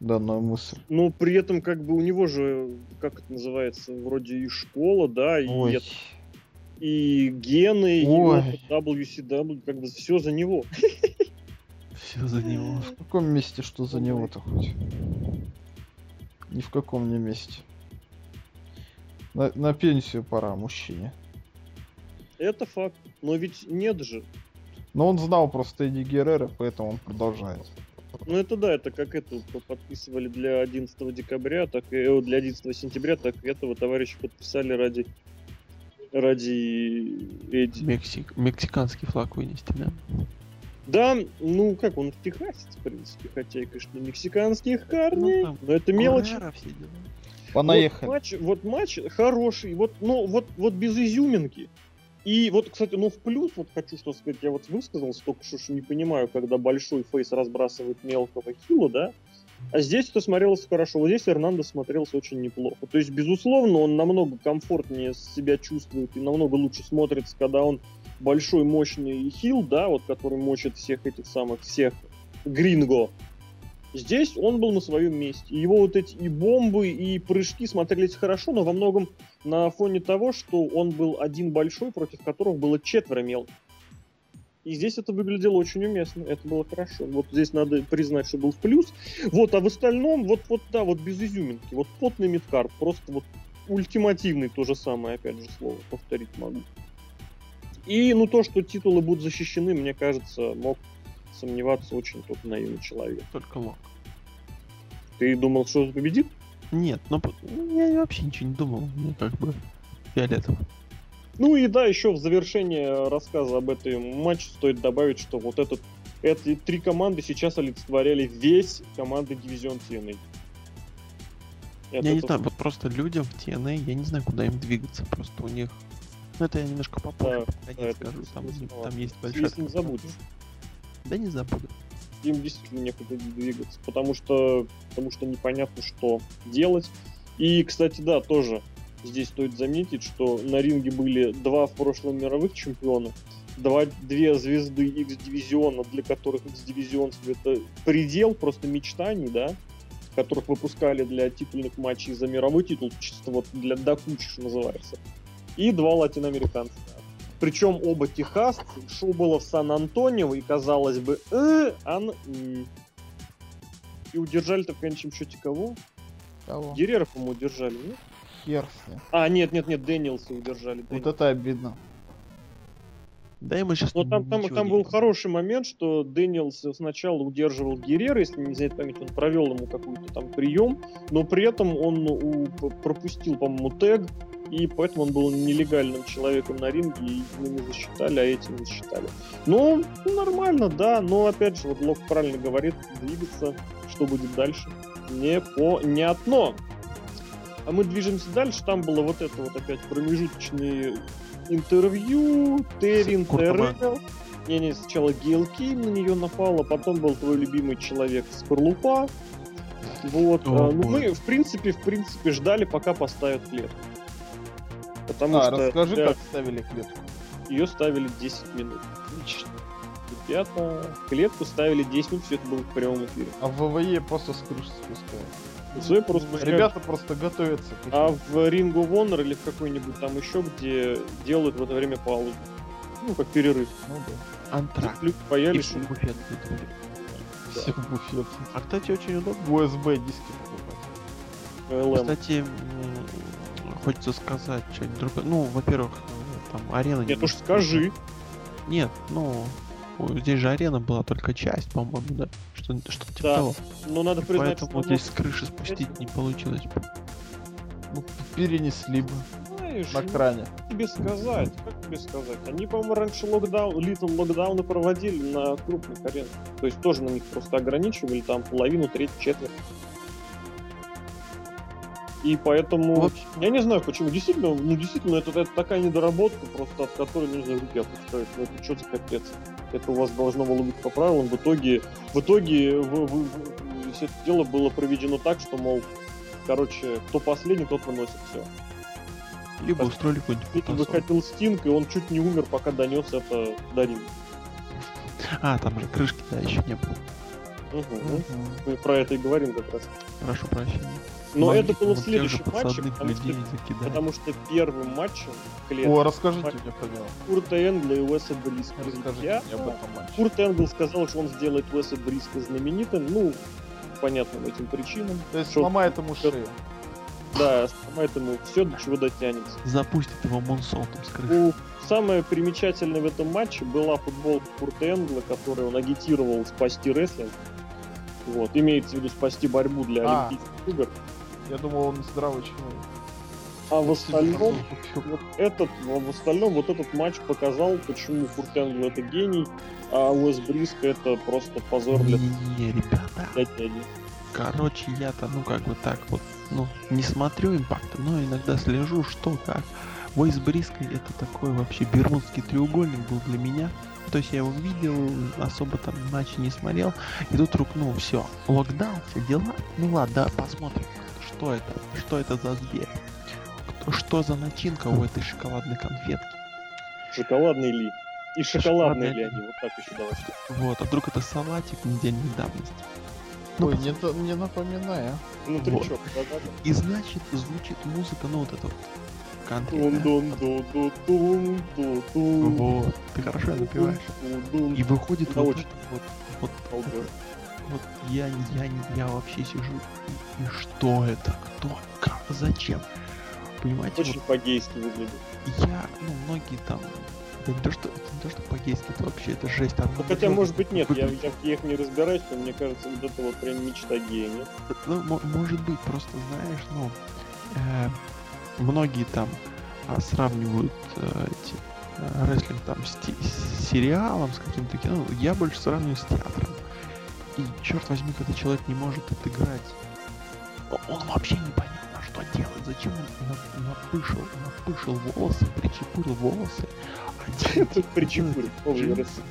данную мысль. Но при этом как бы у него же, как это называется, вроде и школа, да, и, Ой, это- и гены, и Ой. опыт WCW, как бы все за него. Все за него. в каком месте что за него-то хоть? Ни в каком не месте. На, на пенсию пора мужчине. Это факт. Но ведь нет же. Но он знал просто Эдди Геррера, поэтому он продолжает. Ну это да, это как это п- подписывали для 11 декабря, так и для 11 сентября, так и этого товарища подписали ради ради Эдди. Мексик... Мексиканский флаг вынести, да? Да, ну как он техасец, в принципе, хотя и, конечно, мексиканских корней, там но это дела. Понаехали. Вот матч, вот матч хороший, вот, но вот, вот без изюминки. И вот, кстати, ну в плюс, вот хочу что сказать, я вот высказался, только что что не понимаю, когда большой фейс разбрасывает мелкого хила, да, а здесь это смотрелось хорошо, вот здесь Эрнандо смотрелся очень неплохо. То есть, безусловно, он намного комфортнее себя чувствует и намного лучше смотрится, когда он большой, мощный хил, да, вот который мочит всех этих самых, всех гринго. Здесь он был на своем месте. Его вот эти и бомбы, и прыжки смотрелись хорошо, но во многом на фоне того, что он был один большой, против которого было четверо мелких. И здесь это выглядело очень уместно, это было хорошо. Вот здесь надо признать, что был в плюс. Вот, а в остальном, вот, вот да, вот без изюминки. Вот потный мидкарт, просто вот ультимативный то же самое, опять же, слово повторить могу. И, ну, то, что титулы будут защищены, мне кажется, мог сомневаться очень тот наивный человек. Только лог. Ты думал, что победит? Нет, ну я вообще ничего не думал. Мне как бы фиолетово. Ну и да, еще в завершение рассказа об этом матче стоит добавить, что вот этот, эти три команды сейчас олицетворяли весь команды дивизион TNA. Это я не знаю, вот просто людям в TNA, я не знаю, куда им двигаться. Просто у них... Ну это я немножко попозже Да, да, скажу. Там, там есть Если большая... не забудешь. Да не забуду. им действительно некуда двигаться, потому что, потому что непонятно, что делать. И, кстати, да, тоже здесь стоит заметить, что на ринге были два в прошлом мировых чемпиона, два, две звезды X-дивизиона, для которых X-дивизион это предел просто мечтаний, да, которых выпускали для титульных матчей за мировой титул, чисто вот для докучи, что называется. И два латиноамериканца. Причем оба техасцы. Шоу было в Сан-Антонио, и казалось бы, э, ан. И удержали-то в конечном счете кого? Кого? Геррера, по-моему, удержали, нет? Хер с ним. А, нет, нет, нет, Дэниелса удержали. Вот это обидно. Да ему сейчас Но там, там, там был хороший момент, что Дэниелс сначала удерживал Геррера, если не знает память, он провел ему какой-то там прием, но при этом он у- п- пропустил, по-моему, тег, и поэтому он был нелегальным человеком на ринге, и его не засчитали, а эти не засчитали. Ну, нормально, да, но опять же, вот Лок правильно говорит, двигаться, что будет дальше, непонятно. А мы движемся дальше, там было вот это вот опять промежуточные интервью, Террин. Террелл. Не-не, сначала Гейл Кейн на нее напала, потом был твой любимый человек Скорлупа. Вот. О, а, ну, боже. мы, в принципе, в принципе, ждали, пока поставят клетку. Потому А, что расскажи, для- как ставили клетку. ее ставили 10 минут. Отлично. Ребята, клетку ставили 10 минут, все это было в прямом эфире. А в ВВЕ просто с крыши спускают. Всё, просто пускают. Ребята просто готовятся. А в Ring of Honor или в какой-нибудь там еще, где делают в это время паузу. Ну, как перерыв. Ну да. Антракт. Люди И появились, в буфет. Да. Все в буфет. А, кстати, очень удобно. В USB диски покупать. LM. Кстати, м, хочется сказать что-нибудь другое. Ну, во-первых, там арена... Нет, уж скажи. Нет, ну, здесь же арена была только часть, по-моему, да? Что, что-то типа Да. того. Но надо признать, Поэтому что вот здесь с ну, крыши спустить не получилось. Ну, перенесли бы знаешь, на ну, кране. как тебе сказать, как тебе сказать. Они, по-моему, раньше локдаун, литл локдауны проводили на крупных аренах. То есть тоже на них просто ограничивали там половину, треть, четверть. И поэтому... В общем, Я не знаю, почему. Действительно, ну действительно, это, это такая недоработка, просто от которой нужно руки опускать. Ну это что за капец? Это у вас должно было быть по правилам. В итоге, в итоге вы- вы- вы- все это дело было проведено так, что, мол, короче, кто последний, тот выносит все. либо Пос- устроили какой-нибудь выходил Стинг, и он чуть не умер, пока донес это до ринга. А, там же крышки, да, еще не было. Мгм. Мы про это и говорим как раз. Прошу прощения. Но Могли это бы было в следующем матче, потому что, потому что первым матчем клетки О, расскажите мне, пожалуйста. Курта Энгла и Уэса Бриска. Расскажите Я- мне об этом матче. Курт Энгл сказал, что он сделает Уэса Бриска знаменитым, ну, понятным этим причинам. То есть сломает ему шею. Да, поэтому все до чего дотянется. Запустит его монсолтом с крыши. Ну, самое примечательное в этом матче была футболка Курта Энгла, которую он агитировал спасти рестлинг. Вот, имеется в виду спасти борьбу для А. Олимпийских игр. Я думал, он здравый человек. А в остальном, вот этот, а в остальном вот этот матч показал, почему Курт Энгл это гений, а Уэс Бриска это просто позор для Не-не-не, ребята. для дяди. Короче, я-то, ну, как бы так вот, ну, не смотрю импакта, но иногда слежу, что как. Войс Бриской это такой вообще бермудский треугольник был для меня. То есть я его видел, особо там матчи не смотрел. И тут вдруг, ну, все, локдаун, все дела. Ну ладно, да, посмотрим, что это, что это за зверь. Кто- Что за начинка у этой шоколадной конфетки? Шоколадный ли? И шоколадные Шоколадный ли они? Вот так еще давай. Вот, а вдруг это салатик недельной давности? Ну, Ой, не, не напоминай, а. Внутричок. И значит, звучит музыка, ну, вот это вот, кантри, Вот, ты хорошо напиваешь. И выходит Да, вот очень. это вот, вот, Балдеж. вот я, не- я, я вообще сижу, и, и что это, кто, как, зачем? понимаете, Очень по-гейски выглядит. вот я, ну, многие там, да не то, что, это не то, что по-гейски, это вообще, это жесть. Там Ну, хотя, может быть, нет, я, я в геях не разбираюсь, но мне кажется, вот это вот прям мечта гея, нет? Ну, мо- может быть, просто знаешь, ну, э, многие там а, сравнивают э, эти э, рестлинг там с, с сериалом, с каким-то кино. Я больше сравниваю с театром. И черт возьми, когда человек не может отыграть, он вообще непонятно, что делать, зачем он на- напышил, напышил волосы, причепурил волосы. один причепурил, джинсы. рестлинг.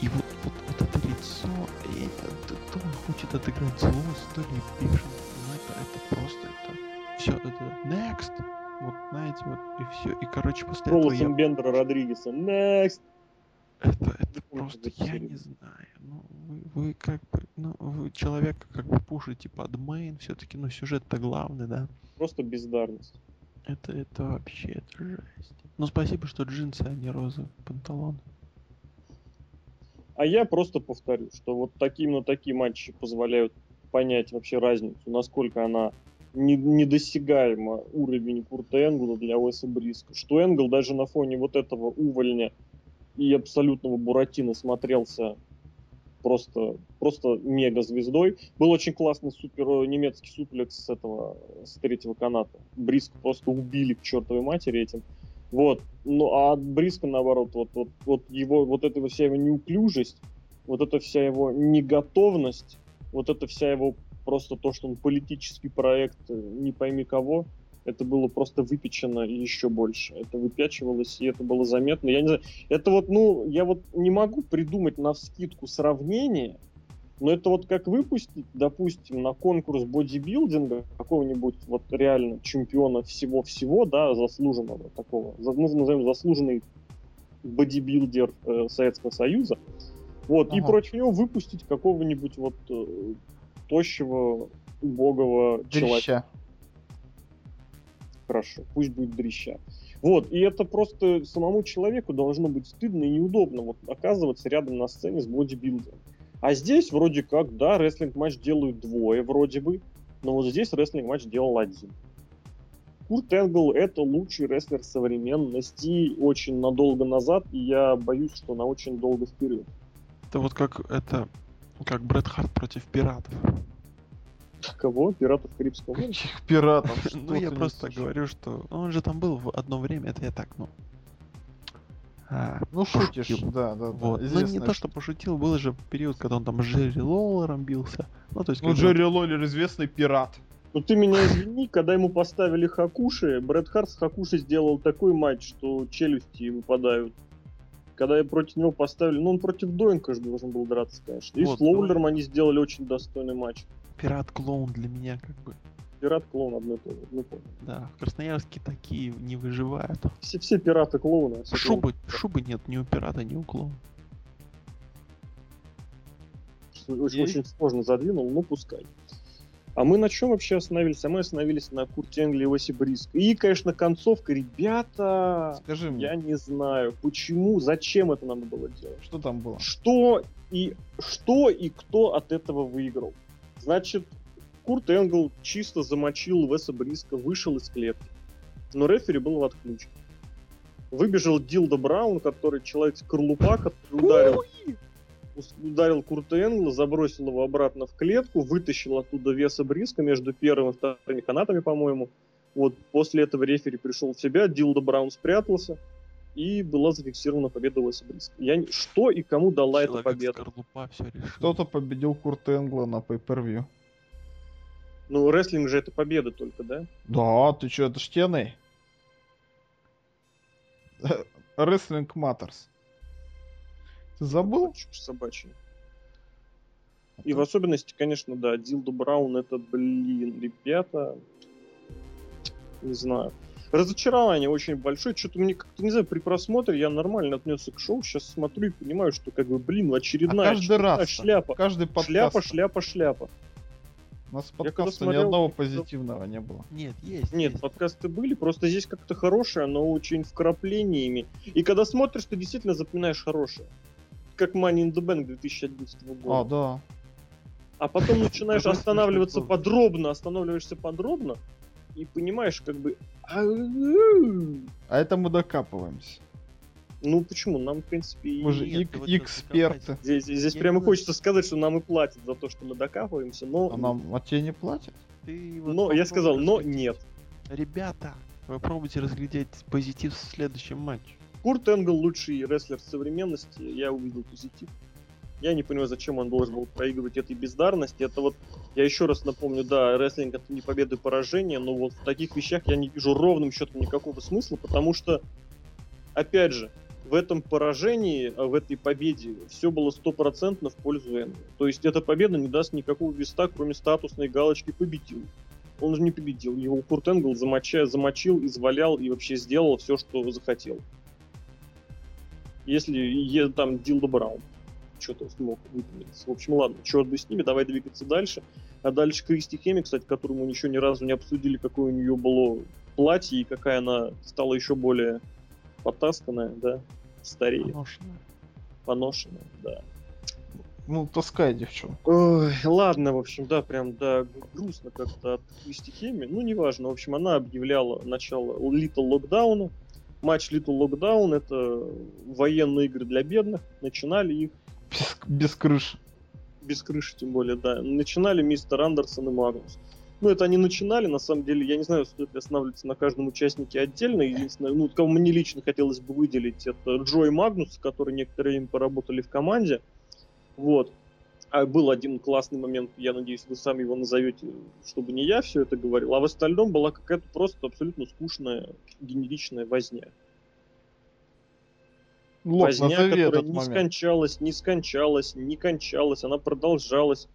И вот, вот, вот это лицо, и, то, то он хочет отыграть злость, то ли бешенство, ну это, это просто, все, это next, вот знаете, вот и все, и короче после этого Голосом я, Бендера Родригеса. Next! это, это просто, я не знаю, ну вы, вы как бы, ну вы человека как бы пушите под мейн, все-таки, ну сюжет-то главный, да, Просто бездарность. это, это вообще, это жесть. Ну спасибо, что джинсы, а не розовые панталоны. А я просто повторю, что вот такие на такие матчи позволяют понять вообще разницу, насколько она не- недосягаема уровень Курта Энгла для Уэса Бриска. Что Энгл даже на фоне вот этого увольня и абсолютного Буратино смотрелся просто, просто мега звездой. Был очень классный супер немецкий суплекс с этого, с третьего каната. Бриска просто убили к чертовой матери этим. Вот. Ну, а от Бриска, наоборот, вот, вот, вот его, вот эта вся его неуклюжесть, вот эта вся его неготовность, вот это вся его просто то, что он политический проект, э, не пойми кого, это было просто выпечено и еще больше. Это выпячивалось, и это было заметно. Я не знаю, это вот, ну, я вот не могу придумать на вскидку сравнение, но это вот как выпустить, допустим, на конкурс бодибилдинга какого-нибудь вот реально чемпиона всего-всего, да, заслуженного такого, за- ну, назовем заслуженный бодибилдер э, Советского Союза, вот, и Ага. против него выпустить какого-нибудь вот э, тощего, убогого человека. Дрища. Хорошо, пусть будет дрища. Вот, и это просто самому человеку должно быть стыдно и неудобно вот оказываться рядом на сцене с бодибилдером. А здесь вроде как, да, рестлинг-матч делают двое вроде бы, но вот здесь рестлинг-матч делал один. Курт Энгл это лучший рестлер современности очень надолго назад, и я боюсь, что на очень долго вперед. Это вот как, это, как Брэд Харт против пиратов. Кого? Пиратов Карибского моря? Каких пиратов? Ну, я просто говорю, что ну, он же там был в одно время, это я так, ну. а, Ну, шутишь, да, да. Вот. Ну, не то, что пошутил, был же период, когда он там с Джерри Лоллером бился. Ну, то есть, Ну, Джерри Лоллер известный пират. Ну ты меня извини, когда ему поставили Хакуши, Брэд Харт с Хакуши сделал такой матч, что челюсти выпадают. Когда я против него поставили, ну он против Доинка же должен был драться, конечно. И Вот, с Лоулером они сделали очень достойный матч. пират-клоун для меня, как бы, Пират клоун одно и то же, ну, понял. да. В Красноярске такие не выживают. Все, все пираты клоуны. а все Шубы, шубы нет ни у пирата, ни у клоуна. клоуны. Очень, очень сложно задвинул, ну пускай. А мы на чем вообще остановились? А мы остановились на Курте Энгли и Оси Бриско. И, конечно, концовка, ребята, Скажи мне, я не знаю, почему, зачем это надо было делать. что там было? что и что и кто от этого выиграл. Значит, Курт Энгл чисто замочил Веса Бриска, вышел из клетки. Но рефери был в отключке. Выбежал Дилда Браун, который человек-скорлупа, который ударил, ударил Курта Энгла, забросил его обратно в клетку, вытащил оттуда Веса Бриска между первым и вторыми канатами, по-моему. Вот после этого рефери пришел в себя, Дилда Браун спрятался, и была зафиксирована победа Уэса Бриска. Я не- Что и кому дала эта победа? Скорлупа все решил. Кто-то победил Курта Энгла на pay-per-view. Ну, рестлинг же это победа только, да? Да, ты чё, это ж TNA. Wrestling Matters. Ты забыл? Чушь собачья. И в особенности, конечно, да, Дилду Браун это, блин, ребята, не знаю. Разочарование очень большое. Что-то мне как-то, не знаю, при просмотре я нормально отнесся к шоу. Сейчас смотрю и понимаю, что как бы, блин, очередная, А каждый очередная раз шляпа. Каждый подкаст. Шляпа, шляпа, шляпа. У нас подкаста ни смотрел, одного я- позитивного не было. Нет, есть. Нет, есть. подкасты были, просто здесь как-то хорошее, но очень вкраплениями. И когда смотришь, ты действительно запоминаешь хорошее. Как Money in the Bank 2011 года. А, да. А потом начинаешь останавливаться смешной подробно, останавливаешься подробно, и понимаешь, как бы... а, это мы докапываемся. Ну почему? Нам, в принципе, и Мы же Нет, вот сейчас эксперты. Здесь, здесь Я прямо хочется сказать, что нам и платят за то, что мы докапываемся, но, А нам а тебе не платят? Ты вот но я сказал, но разглядеть. нет. Ребята, вы пробуйте разглядеть позитив в следующем матче. Курт Энгл лучший рестлер современности, я увидел позитив. Я не понимаю, зачем он должен был проигрывать этой бездарности. Это вот, я еще раз напомню, да, рестлинг это не победа и поражение, но вот в таких вещах я не вижу ровным счетом никакого смысла, потому что, опять же, в этом поражении, а в этой победе все было стопроцентно в пользу Энгла. То есть эта победа не даст никакого веста, кроме статусной галочки «победил». Он же не победил. Его Курт Энгл замоча, замочил, извалял и вообще сделал все, что захотел. Если е- там Дилда Браун что-то смог выполнить. В общем, ладно, черт бы с ними, давай двигаться дальше. А дальше Кристи Хеми, кстати, которую мы еще ни разу не обсудили, какое у нее было платье и какая она стала еще более потасканная, да, старее, Поношенная. поношенная, да. Ну, таскай, девчонку. Ой, ладно, в общем, да, прям, да, грустно как-то от Кристи Хеми. Ну, неважно, в общем, она объявляла начало Little Локдауна. Матч Little Lockdown это военные игры для бедных. Начинали их Без, без крыши. без крыши, тем более, да. Начинали мистер Андерсон и Магнус. Ну, это они начинали, на самом деле, я не знаю, стоит ли останавливаться на каждом участнике отдельно. Единственное, ну, кого мне лично хотелось бы выделить, это Джо и Магнус, которые некоторое время поработали в команде. Вот. А был один классный момент, я надеюсь, вы сами его назовете, чтобы не я все это говорил. А в остальном была какая-то просто абсолютно скучная, генеричная возня. Лок, возня, которая не момент. скончалась, не скончалась, не кончалась, она продолжалась.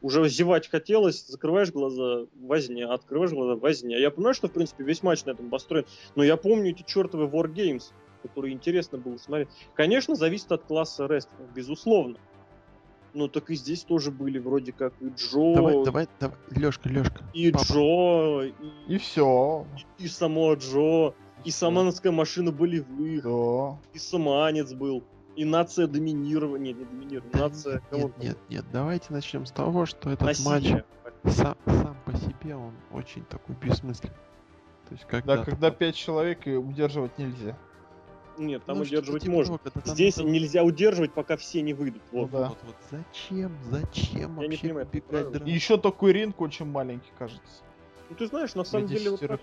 Уже зевать хотелось, закрываешь глаза, возня, открываешь глаза, возня. Я понимаю, что, в принципе, весь матч на этом построен, но я помню эти чертовы Wargames, которые интересно было смотреть. Конечно, зависит от класса рестлинга, безусловно. Ну, так и здесь тоже были вроде как и Джо, Давай, давай, давай, Лешка, Лешка. и папа. Джо, и, И все. и само Джо, и самановская машина болевых, Да. и саманец был, и нация доминирования, не доминирования, нация Нет, нет, нет, давайте начнем с того, что этот матч насилия. сам, сам по себе он очень такой бессмысленный. То есть когда Да, когда пять человек и удерживать нельзя. Нет, там ну, удерживать типа можно. когда там Здесь надо- нельзя удерживать, пока все не выйдут. Ну Вот. да. Вот, вот зачем, зачем Я не понимаю, еще такой ринг очень маленький, кажется. Ну ты знаешь, на самом деле вот так,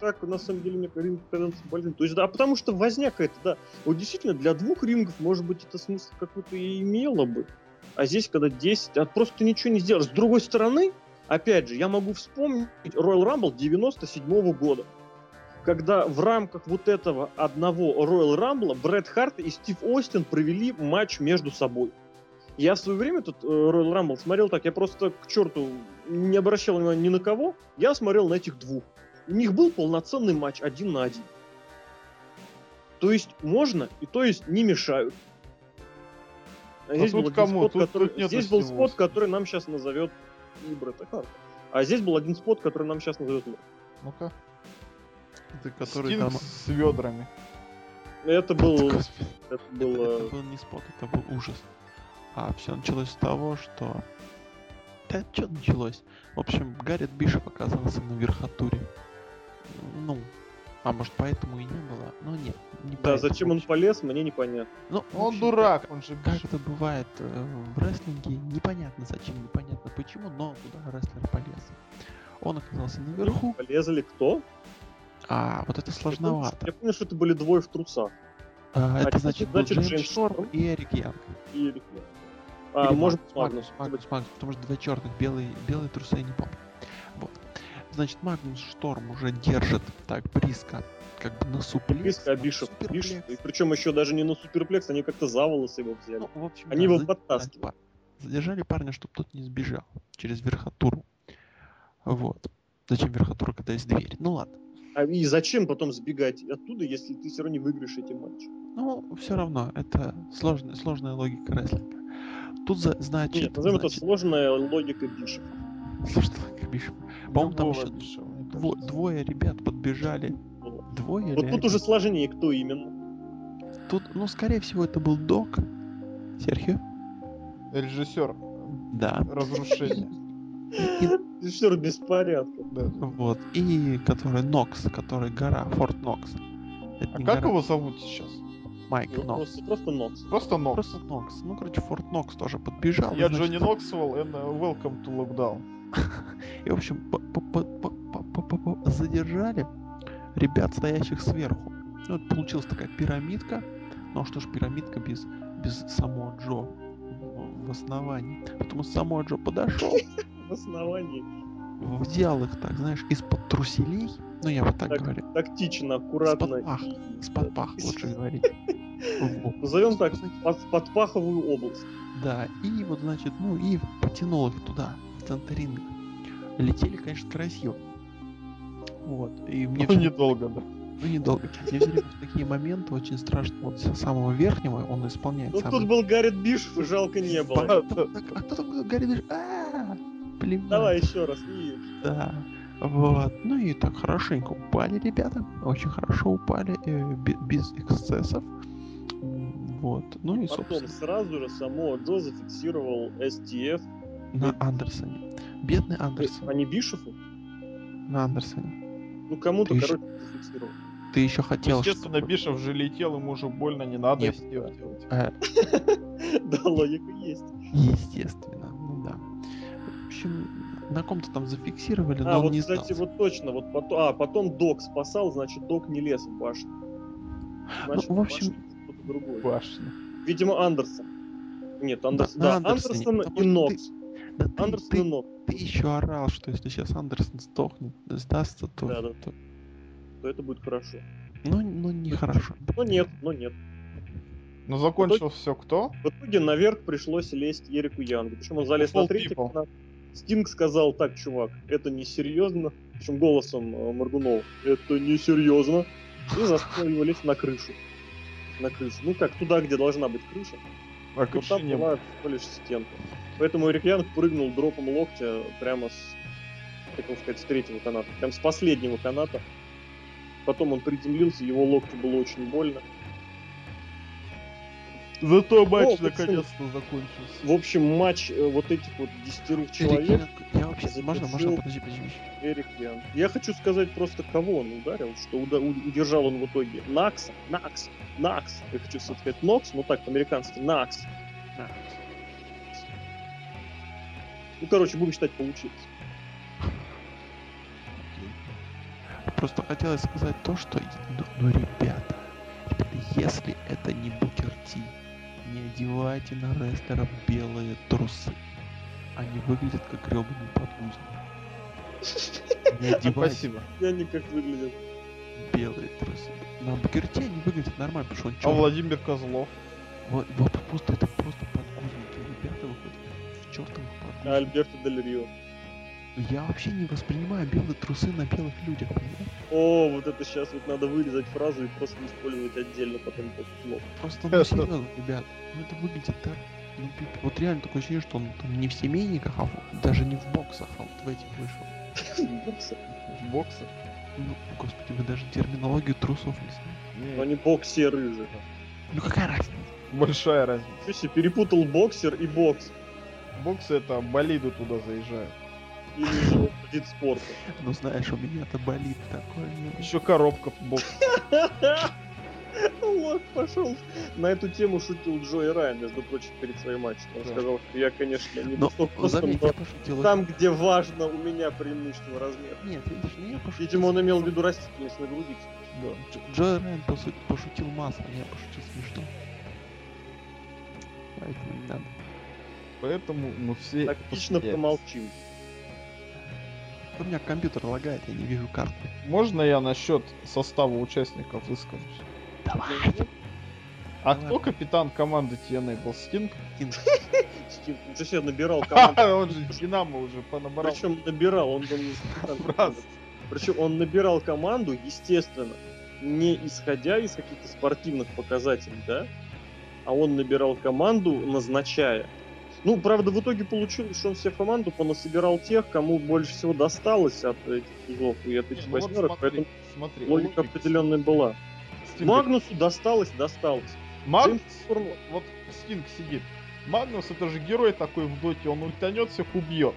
так, на самом деле мне ринг кажется большим. То есть, да, потому что возня какая-то, да. Вот действительно, для двух рингов, может быть, это смысл какой-то и имело бы. А здесь, когда 10, а просто ты ничего не сделаешь. С другой стороны, опять же, я могу вспомнить Royal Rumble 97 года. Когда в рамках вот этого одного Royal Rumble Брэд Харт и Стив Остин провели матч между собой. Я в свое время этот э, Royal Rumble смотрел так, я просто к черту не обращал внимания ни на кого. Я смотрел на этих двух. У них был полноценный матч один на один. То есть можно, и то есть не мешают. А здесь тут был кому? спот, Тут- который- тут здесь был спот, который нам сейчас назовет и Бретта Харта. А здесь был один спот, который нам сейчас назовет Мэг. Ну-ка. Это который Стинг там... с ведрами. Это был... Это это, было... это был не спот, это был ужас. А все началось с того, что... Да что началось? В общем, Гаррет Бишоп оказался на верхотуре. Ну, а может поэтому и не было? Ну нет, не Да, зачем он полез, мне непонятно. Ну, Он общем, дурак, он же Как это бывает э, в рестлинге, непонятно зачем, непонятно почему, но туда рестлер полез. Он оказался наверху, Полезли кто? А вот это сложновато. Я помню, что это были двое в трусах. А, это это значит, значит, Джеймс Шторм и Эрик Янг. И Эрик Янг. А, Или может Магнус, Магнус. Магнус, Магнус, потому что два черных, белые, белые трусы, я не помню. Вот. Значит, Магнус Шторм уже держит так близко, как бы на суплекс. Близко, а Бишоп. Бишоп. И причем еще даже не на суперплекс, они как-то за волосы его взяли. Ну, в общем, Они да, его подтаскивали. Задержали парня, чтобы тот не сбежал через верхотуру. Вот. Зачем верхотура, когда есть дверь? Ну ладно. А и зачем потом сбегать оттуда, если ты все равно не выиграешь эти матчи? Ну, все равно, это сложная, сложная логика рестлинга. Тут, за, значит, Нет, назовем это значит, сложная логика Бишоп. сложная логика Бишопа. По-моему, там еще дво- двое ребят подбежали. Двое Вот или тут один? уже сложнее, кто именно. Тут, ну, скорее всего, это был Док. Серхио? Режиссер Да. разрушения. Режиссер беспорядка, да. Вот. И который Нокс, который гора, Форт Нокс. А как его зовут сейчас? Майк Нокс. Просто, Нокс. Просто Нокс. Просто Нокс. Ну, короче, Форт Нокс тоже подбежал. Я. Джонни Ноксвелл, and э, welcome to lockdown. И, в общем, задержали ребят, стоящих сверху. Ну, вот получилась такая пирамидка. Ну, а что ж, пирамидка без, без самого Джо в основании. потому что самого Джо подошел, основании. взял их так, знаешь, из-под труселей. Ну, я вот так, Так. говорю. Тактично, аккуратно. С-под пах. и- С-под пах, лучше говорить. Назовем так, под, паховую область. Да, и вот, значит, ну и потянул их туда, в центр ринга. Летели, конечно, красиво. Вот, и мне Ну, недолго, да. ну, недолго. Мне все время в такие моменты очень страшно. Вот с самого верхнего он исполняет Ну самый- тут был Гаррит Бишев, и жалко не было. А кто там говорит? А, плевать. Давай еще раз. И Да. Вот. Ну и так хорошенько упали ребята. Очень хорошо упали. э, бе- без эксцессов. Вот. Ну и, потом собственно, сразу же само Джо зафиксировал STF, на Андерсоне. Бедный Андерсон. а не Бишефу. На Андерсоне. Ну кому-то, короче, зафиксировал. Ты еще хотел, Естественно, чтобы- Бишев же летел, ему уже больно, не надо Нет. STF делать. Э, Да, логика есть. естественно, общем, на ком-то там зафиксировали, но А, он вот, не кстати, сдался. вот точно, вот потом, а, потом Док спасал, значит, Док не лез в башню. Значит, Ну, в общем- башне кто-то другой. Башня. Видимо, Андерсон. Нет, Андерсон, на да, Андерсоне, Андерсон и Нокс. Да ты, Андерсон ты- и Нокс. ты еще орал, что если сейчас Андерсон сдохнет, сдастся, то, Да, да. то- То это будет хорошо. ну, ну нехорошо. Но нет, но нет. Но закончил все кто? В итоге наверх пришлось лезть Ерику Янгу. Причем он залез Full на третий people. Стинг сказал, так, чувак, это несерьезно. Причем голосом э, Моргунова. Это несерьезно. И заставил его лезть на крышу. На крышу. Ну как, туда, где должна быть крыша. А Но там не была всего лишь стенка. Поэтому Эрик Янг прыгнул дропом локтя прямо с, как его сказать, с третьего каната. Прям с последнего каната. Потом он приземлился, его локтю было очень больно. Зато матч наконец-то закончился. В общем, матч э, вот этих вот десятерых Эрик человек Янг, я вообще, можно, можно, подожди, подожди. Эрик Янг. Я хочу сказать просто, кого он ударил, что уда- удержал он в итоге Накса, Накс, Накс. Я хочу сказать Нокс, но так по-американски Накс. Ну, короче, будем считать, получилось. Просто хотелось сказать то, что, ну, ну, ребята, ребята, если это не Букер Ти, не одевайте на рестлеров белые трусы. Они выглядят как гребаный подгузник. Не одевайте Спасибо. Я не как выглядят. белые трусы. На Букер Ти они выглядят нормально, потому что он А чёрный. Владимир Козлов? Вот, вот просто это просто подгузники. Ребята выходят в чертовых А подгузниках. Альберто Дель Рио. Я вообще не воспринимаю белые трусы на белых людях, понимаешь? О, вот это сейчас вот надо вырезать фразу и просто использовать отдельно потом как слов. Просто, ну, серьезно, ребят, ну это выглядит так. Ну, вот реально такое ощущение, что он там не в семейниках, а в- даже не в боксах, а вот в этих вышел. В боксе? Ну, господи, вы даже терминологию трусов не знаете. Но они боксеры же. Ну какая разница? Большая разница. Ты себе перепутал боксер и бокс. Бокс это болиды туда заезжают. Или вид спорта. Ну знаешь, у меня-то болит такое. ну, Еще коробка в бокс. Вот, пошел. На эту тему шутил Джой Райан, между прочим, перед своим матчем. Он Да. сказал, что я, конечно, не Но, ростом, заметь, но я пошутил. там, где важно, у меня преимущество размера. Нет, видишь, ну я пошутил. Видимо, он имел в виду растительность на груди. Да. Дж- Джой Райан посу- пошутил маслом, я пошутил смешно. Поэтому не надо. Поэтому мы все... Тактично посмеялись. помолчим. У меня компьютер лагает, я не вижу карты. Можно я насчет состава участников выскажусь? Давай. А Давай. кто капитан команды TNA был? Стинг? Стив уже себе набирал команду. он же Динамо уже понабрал. Причем набирал, он был Раз. Причем он набирал команду, естественно, не исходя из каких-то спортивных показателей, да, а он набирал команду, назначая. Ну, правда, в итоге получилось, что он себе команду понасобирал тех, кому больше всего досталось от этих узлов и от этих Ну вот восьмерок, смотри, поэтому смотри, логика логика. определенная была. Стинг- Магнусу досталось, досталось. Маг- Джеймс Вот Стинг сидит. Магнус это же герой такой в доте, он ультанет всех убьет.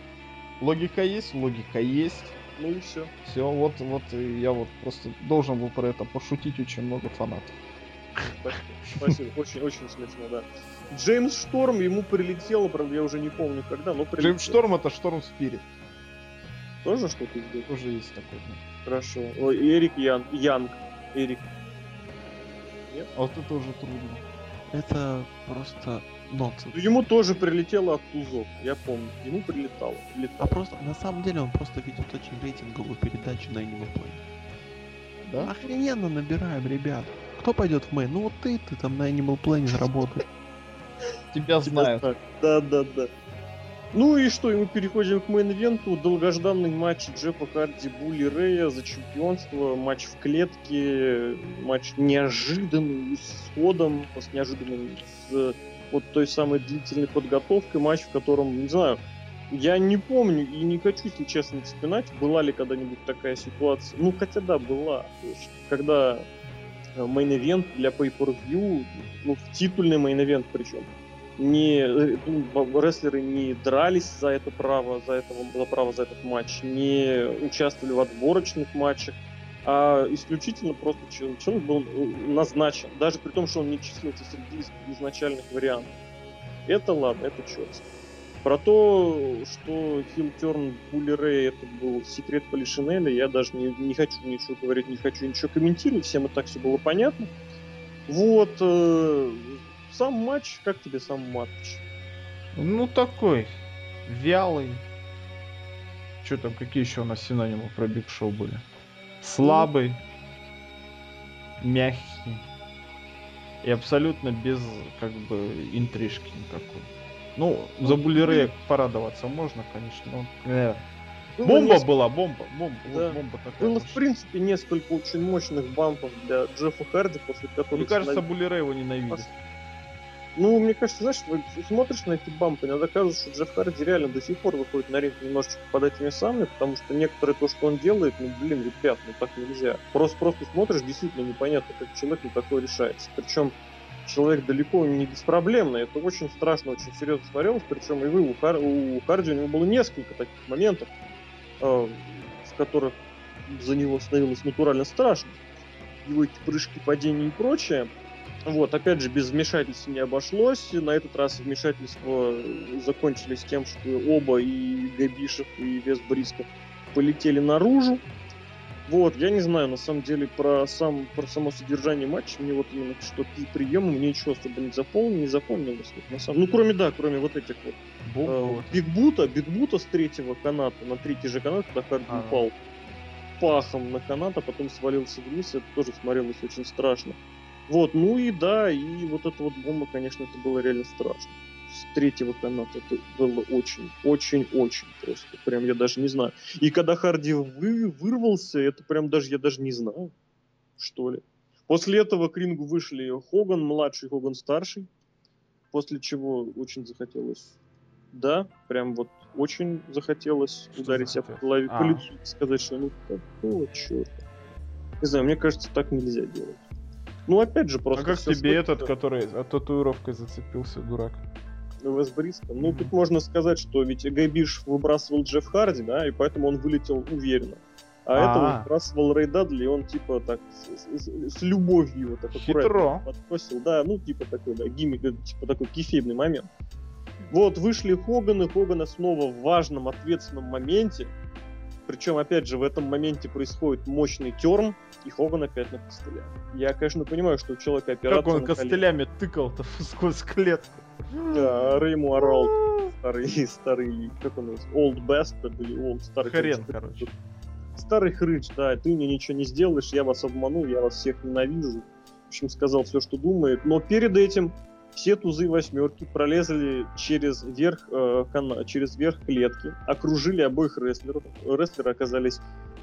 Логика есть, логика есть. Ну и все. Все, вот, вот я вот просто должен был про это пошутить очень много фанатов. Спасибо. Спасибо. Очень, очень смешно, да. Джеймс Шторм, ему прилетело, правда, я уже не помню когда, но прилетело. Джеймс Шторм это Шторм Спирит. Тоже что-то здесь? Тоже есть такой. да. Хорошо. Ой, Эрик Ян, Янг. Эрик. А вот это уже трудно. Это просто нонсенс. Ну, Ему тоже прилетело от тузов, я помню. Ему прилетало. А прилетало. просто, на самом деле, он просто ведет очень рейтинговую передачу на Animal Planet. Да? Охрененно набираем, ребят. Кто пойдет в main? Ну вот ты, ты там на Animal Planet работаешь. Тебя знают. Да, да, да. Ну и что, и мы переходим к мейн-ивенту. Долгожданный матч Джеффа Харди, Були Рэя за чемпионство. Матч в клетке. Матч неожиданный, с ходом, с неожиданным, с вот той самой длительной подготовкой. Матч, в котором, не знаю, я не помню и не хочу, если честно, вспоминать, была ли когда-нибудь такая ситуация. Ну, хотя да, была. Когда main event для Pay-Per-View, ну, в титульный main event причем, не, э, ну, рестлеры не дрались за это право, за, этого, за право за этот матч, не участвовали в отборочных матчах, а исключительно просто чел- человек был э, назначен, даже при том, что он не числился среди из- изначальных вариантов. Это ладно, это черт. Про то, что heel turn Булли Рэй это был секрет Полишинеля, я даже не, не хочу ничего говорить, не хочу ничего комментировать, всем и так все было понятно. Вот, э, сам матч, как тебе сам матч? Ну такой. Вялый. Что там, какие еще у нас синонимы про Биг Шоу были? Слабый. Мягкий. И абсолютно без, как бы, интрижки никакой. Ну, за Булерея порадоваться можно, конечно. но, э, Было Бомба неск- была, бомба, бомба, вот Да. бомба такая. Было, в мощная. принципе, несколько очень мощных бампов для Джеффа Харди, после которых... Мне кажется, станов- Булерей его ненавидит. Ну, мне кажется, знаешь, смотришь на эти бампы, иногда кажется, что Джефф Харди реально до сих пор выходит на ринг немножечко под этими самыми, потому что некоторые то, что он делает, ну, блин, ребят, ну так нельзя. Просто, просто смотришь, действительно непонятно, как человек на такое решается. Причем человек далеко не беспроблемный, это очень страшно, очень серьезно смотрелось, причем и вы, у, Хар- у Харди у него было несколько таких моментов, э, в которых за него становилось натурально страшно. Его эти прыжки, падения и прочее. Вот, опять же, без вмешательства не обошлось. На этот раз вмешательства закончились тем, что оба, и Габишев, и Вес Бриско полетели наружу. Вот, я не знаю, на самом деле, про, сам, про само содержание матча, мне вот именно что и приемы, мне ничего особо не запомнил, не запомнилось. Вот, на самом... Ну, кроме, да, кроме вот этих вот Бомба э, вот. Бигбута, Бигбута с третьего каната на третий же канат, когда Харди Ага. упал пахом на канат, а потом свалился вниз, это тоже смотрелось очень страшно. Вот, ну и да, и вот эта вот бомба, конечно, это было реально страшно. С третьего каната это было очень, очень, очень просто. Прям я даже не знаю. И когда Харди вы, вырвался, это прям даже я даже не знаю, что ли. После этого к рингу вышли Хоган младший, Хоган старший. После чего очень захотелось да, прям вот очень захотелось Что ударить себя по голове, по А. лицу и сказать, что ну какого черта. Не знаю, мне кажется, так нельзя делать. Ну, опять же, просто... А как тебе этот, который от татуировкой зацепился, дурак? К Вес Бристо. Ну, тут можно сказать, что ведь Гайбиш выбрасывал Джефф Харди, да, и поэтому он вылетел уверенно. А, А. этого выбрасывал Рэй Дадли, и он типа так с, с- с любовью его так аккуратно подбросил. Да, ну типа такой, да, гиммик, типа такой кефебный момент. Вот, вышли Хоган, и Хогана снова в важном, ответственном моменте. Причем, опять же, в этом моменте происходит мощный терм, и Хоган опять на костылях. Я, конечно, понимаю, что у человека операция Как он костылями тыкал-то сквозь клетку. Да, Рэй ему орал старый, старый, как он называется, Old Bastard или Old старый Хрен, короче. Старый хрыч, да, ты мне ничего не сделаешь, я вас обманул, я вас всех ненавижу. В общем, сказал все, что думает. Но перед этим все тузы восьмерки пролезли через верх, э, кана- через верх клетки, окружили обоих рестлеров. Рестлеры оказались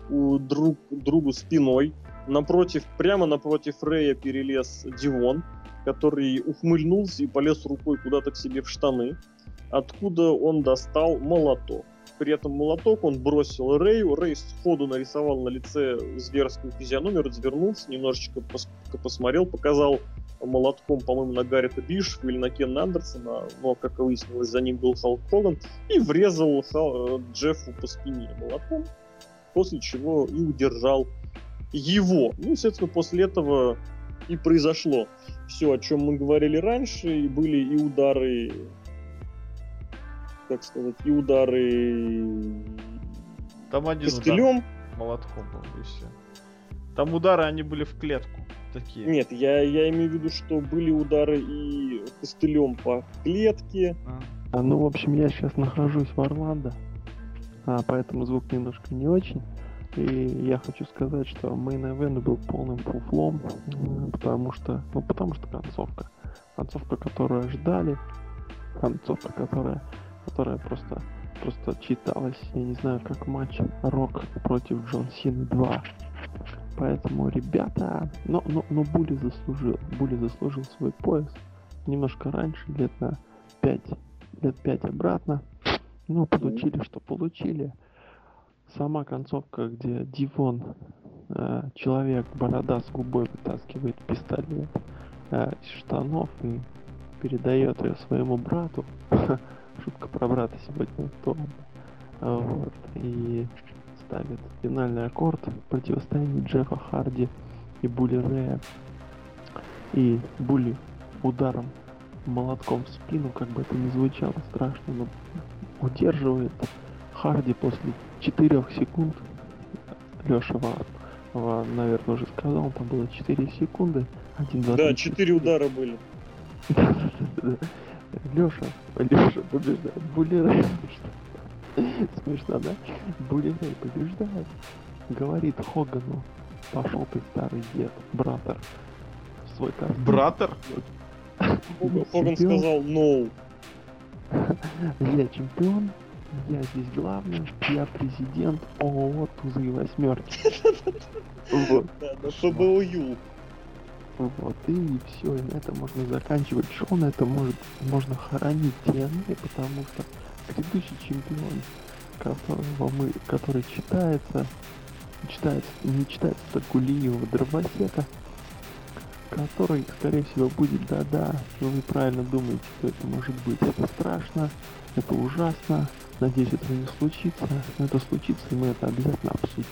у друг другу спиной. Напротив, прямо напротив Рэя перелез Дивон, который ухмыльнулся и полез рукой куда-то к себе в штаны, откуда он достал молоток. При этом молоток он бросил Рэю, Рэй сходу нарисовал на лице зверскую физиономию, развернулся, немножечко пос- посмотрел, показал молотком, по-моему, на Гаррита Бишева или на Кен Андерсона, но, как выяснилось, за ним был Халк Хоган, и врезал Хал- Джеффу по спине молотком, после чего и удержал его. Ну, естественно, после этого и произошло все, о чем мы говорили раньше, и были и удары, как сказать, и удары Там один удар костылем. молотком был, и все. Там удары, они были в клетку. Такие. Нет, я, я имею в виду, что были удары и костылем по клетке. А. А, ну, в общем, я сейчас нахожусь в Орландо, а, поэтому звук немножко не очень. И я хочу сказать, что Main Event был полным фуфлом, м, потому что, ну, потому что концовка. Концовка, которую ждали, концовка, которая, которая просто, просто читалась, я не знаю, как матч Рок против Джон Сины 2. Поэтому, ребята, но, но, но Були заслужил, Були заслужил свой пояс немножко раньше, лет на 5 лет пять обратно. Ну, получили, что получили. Сама концовка, где Дивон, э, человек, борода с губой, вытаскивает пистолет э, из штанов и передает ее своему брату. Шутка про брата сегодня то. Вот. И ставит финальный аккорд противостояние Джеффа Харди и Були Рэя. И Були ударом молотком в спину, как бы это ни звучало страшно, но удерживает Харди после 4 секунд. Леша, наверное, уже сказал, там было 4 секунды. 1, 2, Да, четыре удара были. Леша, Леша побеждает. Булерей. Смешно, да? Булерей побеждает. Говорит Хогану, пошел ты старый дед, братер. Свой костюм. Братер? Хоган сказал «no». Я чемпион, я здесь главный, я президент ООО Тузы и Восьмерки. Вот, Да, ФБУ. вот, и все, и на этом можно заканчивать шоу, на этом может, можно хоронить TNA, потому что предыдущий чемпион, которого мы, который читается, читается, не читается только ленивого дровосека, который, скорее всего, будет да-да, но вы правильно думаете, что это может быть. Это страшно, это ужасно, надеюсь, этого не случится, но это случится, и мы это обязательно обсудим.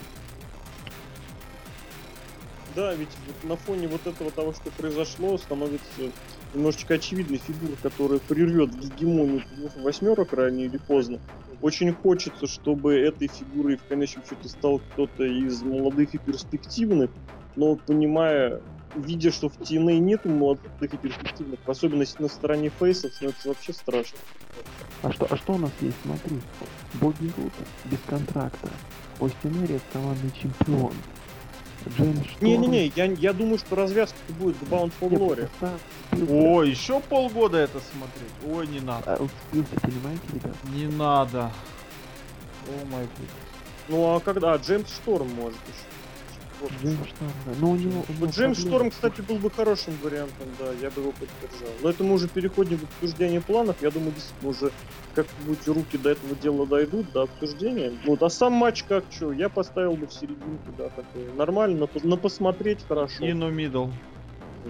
Да, ведь на фоне вот этого того, что произошло, становится немножечко очевидной фигура, которая прервет гегемонию восьмерок рано или поздно. Очень хочется, чтобы этой фигурой в конечном счете стал кто-то из молодых и перспективных, но понимая, видя, что в TNA нету молодых и перспективных, в особенности на стороне фейсов, становится вообще страшно. А что, а что у нас есть? Смотри, Бобби Рут без контракта, Остин Эрис командный чемпион. Не-не-не, я, я думаю, что развязка будет к Bound for Glory. О, еще полгода это смотреть? Ой, не надо. А, понимаете, ребят? Не надо. Oh my God. Ну а когда? А, Джеймс Шторм может еще. Вот. Шторм, да. Но у него... у него Вот Джеймс проблемы. Шторм, кстати, был бы хорошим вариантом, да, я бы его поддержал. Но это мы уже переходим к обсуждению планов. Я думаю, действительно уже как-нибудь руки до этого дела дойдут, до обсуждения. Вот, а сам матч как что? Я поставил бы в серединку, да, такой. Нормально, на, пос- на посмотреть хорошо. In the middle.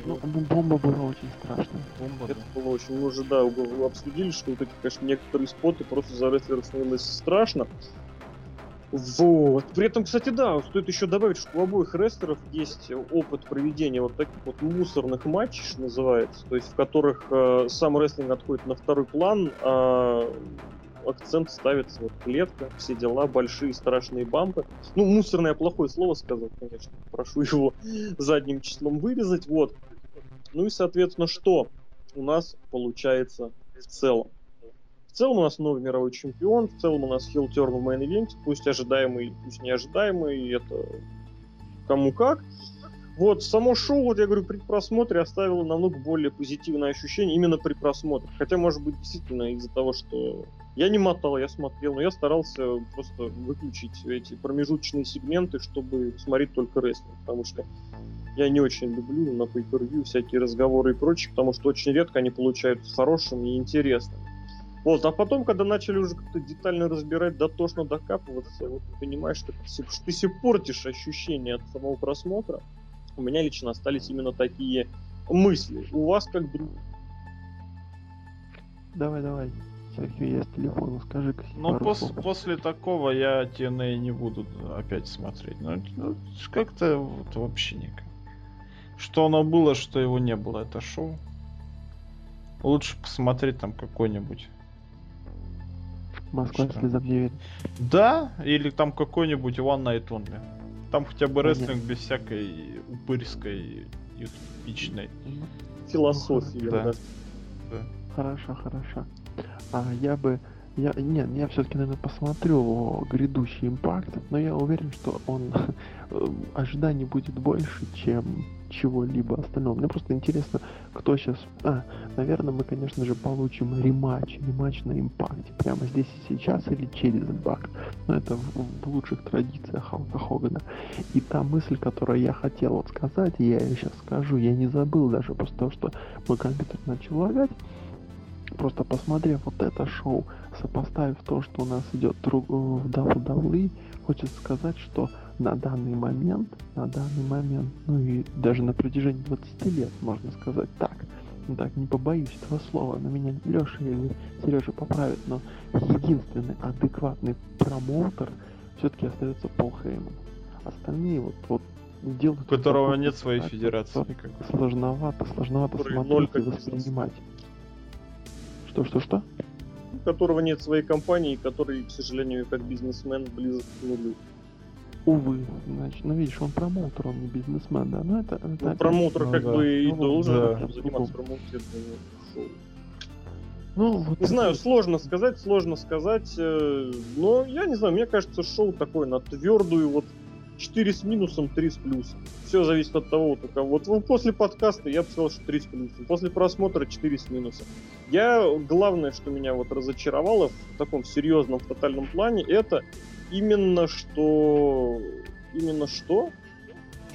Ну, бомба была очень страшная. Бомба, Это было очень, мы уже, да, обсудили, что вот эти, конечно, некоторые споты просто за рестлера становилось страшно. Вот. При этом, кстати, да, стоит еще добавить, что у обоих рестлеров есть опыт проведения вот таких вот мусорных матчей, что называется, то есть в которых э, сам рестлинг отходит на второй план, а акцент ставится вот клетка, все дела, большие страшные бампы. Ну, мусорное плохое слово сказал, конечно, прошу его задним числом вырезать, вот. Ну и, соответственно, что у нас получается в целом? В целом у нас новый мировой чемпион, в целом у нас хилл терн в мейн ивенте, пусть ожидаемый, пусть неожидаемый, это кому как. Вот, само шоу, вот я говорю, при просмотре оставило намного более позитивное ощущение именно при просмотре. Хотя, может быть, действительно из-за того, что я не мотал, я смотрел, но я старался просто выключить эти промежуточные сегменты, чтобы смотреть только рестлинг, потому что я не очень люблю на pay всякие разговоры и прочее, потому что очень редко они получаются хорошими и интересными. Вот, а потом, когда начали уже как-то детально разбирать, дотошно докапываться, вот ты понимаешь, что ты, что ты себе портишь ощущение от самого просмотра. У меня лично остались именно такие мысли. У вас как друг. Давай, давай. Серхио, я с телефона, скажи-ка Но пару пос- слов. после такого я TNA не буду опять смотреть. Ну, ну, как-то вот вообще никак. Что оно было, что его не было, это шоу. Лучше посмотреть там какой-нибудь. Москва что? слезам не верит. Да, или там какой-нибудь One Night Only. Там хотя бы рестлинг без всякой упырской и типичной. Философии. Да. даже Хорошо, хорошо. А я бы... Я, нет, я все-таки, наверное, посмотрю грядущий импакт, но я уверен, что он э, ожиданий будет больше, чем чего-либо остального. Мне просто интересно, кто сейчас... А, наверное, мы, конечно же, получим рематч, рематч на импакте. Прямо здесь и сейчас или через импакт. Но это в, в лучших традициях Халка Хогана. И та мысль, которую я хотел вот сказать, я ее сейчас скажу, я не забыл даже после того, что мой компьютер начал лагать. Просто посмотрев вот это шоу, сопоставив то, что у нас идет друг- в WWE, хочется сказать, что на данный момент, на данный момент, ну и даже на протяжении 20 лет, можно сказать так, ну так, не побоюсь этого слова, на меня Леша или Сережа поправит, но единственный адекватный промоутер все-таки остается Пол Хейман. Остальные вот, вот делают... У которого нет своей так, федерации никакой. Сложновато, сложновато смотреть и воспринимать. Что, что, что? у которого нет своей компании, который, к сожалению, как бизнесмен близок к нулю. Увы, значит, ну видишь, он промоутер, он не бизнесмен, да, но это... это Ну, промоутер ну как да. бы и Ну, должен да. этим заниматься промоутированием шоу. Ну, вот Не знаю, сложно сказать, сложно сказать, э, но я не знаю, мне кажется, шоу такое на твердую, вот 4 с минусом, 3 с плюсом. Все зависит от того, вот кого. Вот ну, после подкаста я бы сказал, что 3 с плюсом. После просмотра 4 с минусом. Я, главное, что меня вот разочаровало в таком серьезном, в тотальном плане, это именно что... Именно что?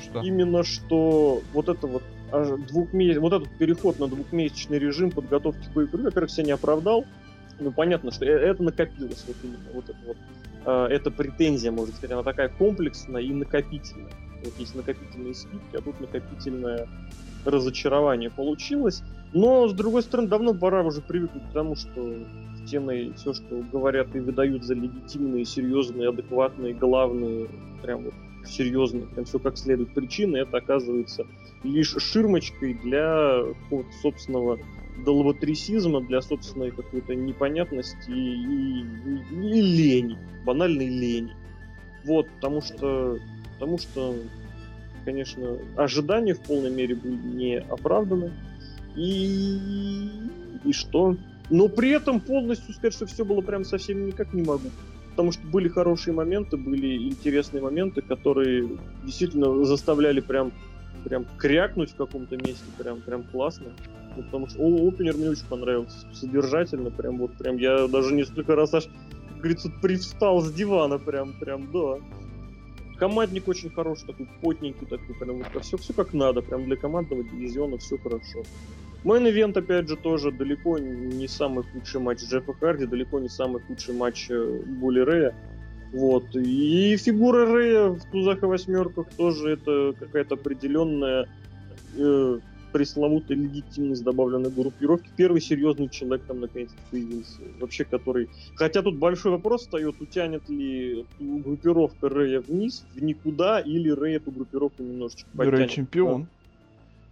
Что? именно что вот это вот аж двухме- вот этот переход на двухмесячный режим подготовки к игры, во-первых, себя не оправдал. Ну, понятно, что э- это накопилось, вот именно, вот это вот. э, эта претензия, может сказать, она такая комплексная и накопительная. Вот есть накопительные скидки, а тут накопительное разочарование получилось. Но, с другой стороны, давно пора уже привыкнуть к тому, что теме все, что говорят и выдают за легитимные, серьезные, адекватные, главные, прям вот серьезные, прям все как следует причины, это оказывается лишь ширмочкой для какого-то собственного долботрясизма, для собственной какой-то непонятности и, и- и лени, банальной лени. Вот, потому что, потому что, конечно, ожидания в полной мере были не оправданы. И, и что? Но при этом полностью сказать, что все было прям совсем никак не могу. Потому что были хорошие моменты, были интересные моменты, которые действительно заставляли прям, прям крякнуть в каком-то месте, прям, прям классно. Ну, потому что о, опенер мне очень понравился, содержательно, прям вот, прям я даже несколько раз аж, как говорится, привстал с дивана, прям, прям, да. Командник очень хороший, такой потненький, такой, прям вот все, все как надо, прям для командного дивизиона все хорошо. Мейн ивент, опять же, тоже далеко не самый худший матч Джеффа Харди, далеко не самый худший матч э, Булли Рэя. Вот. И фигура Рэя в тузах и восьмерках тоже это какая-то определенная э, пресловутая легитимность добавленной группировки. Первый серьезный человек там наконец появился. Вообще, который... Хотя тут большой вопрос встает, утянет ли группировка Рэя вниз, в никуда, или Рэй эту группировку немножечко Рэй подтянет. чемпион.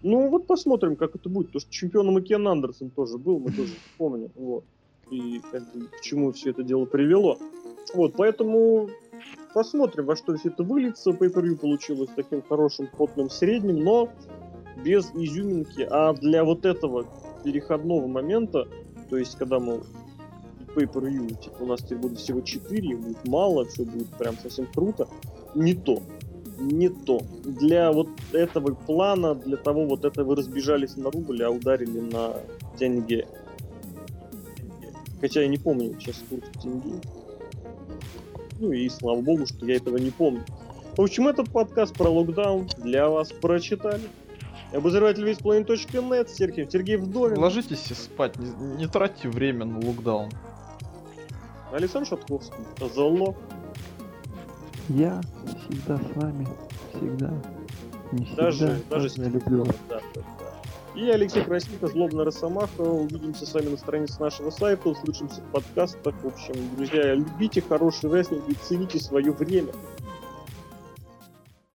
Ну, вот посмотрим, как это будет. Потому что чемпионом и Кен Андерсон тоже был, мы тоже помним. Вот. И как бы, к чему все это дело привело. Вот, поэтому посмотрим, во что все это выльется. pay per получилось таким хорошим, потным средним, но без изюминки. А для вот этого переходного момента, то есть, когда мы pay per типа, у нас теперь будет всего 4, будет мало, все будет прям совсем круто, не то не то. Для вот этого плана, для того вот это вы разбежались на рубль, а ударили на тенге. Хотя я не помню сейчас курс тенге. Ну и слава богу, что я этого не помню. В общем, этот подкаст про локдаун для вас прочитали. Обозреватель весьplanet.net, Сергей, Сергей Вдовин, Ложитесь и спать, не, не тратьте время на локдаун. Александр Шатковский, Золо. Я всегда с вами, всегда. Не всегда, Даже, даже я люблю вас. Да, да, да. И Алексей Красилько, Злобная Росомаха. Увидимся с вами на странице нашего сайта, услышимся в подкастах. В общем, друзья, любите хороший рестлинг и цените свое время.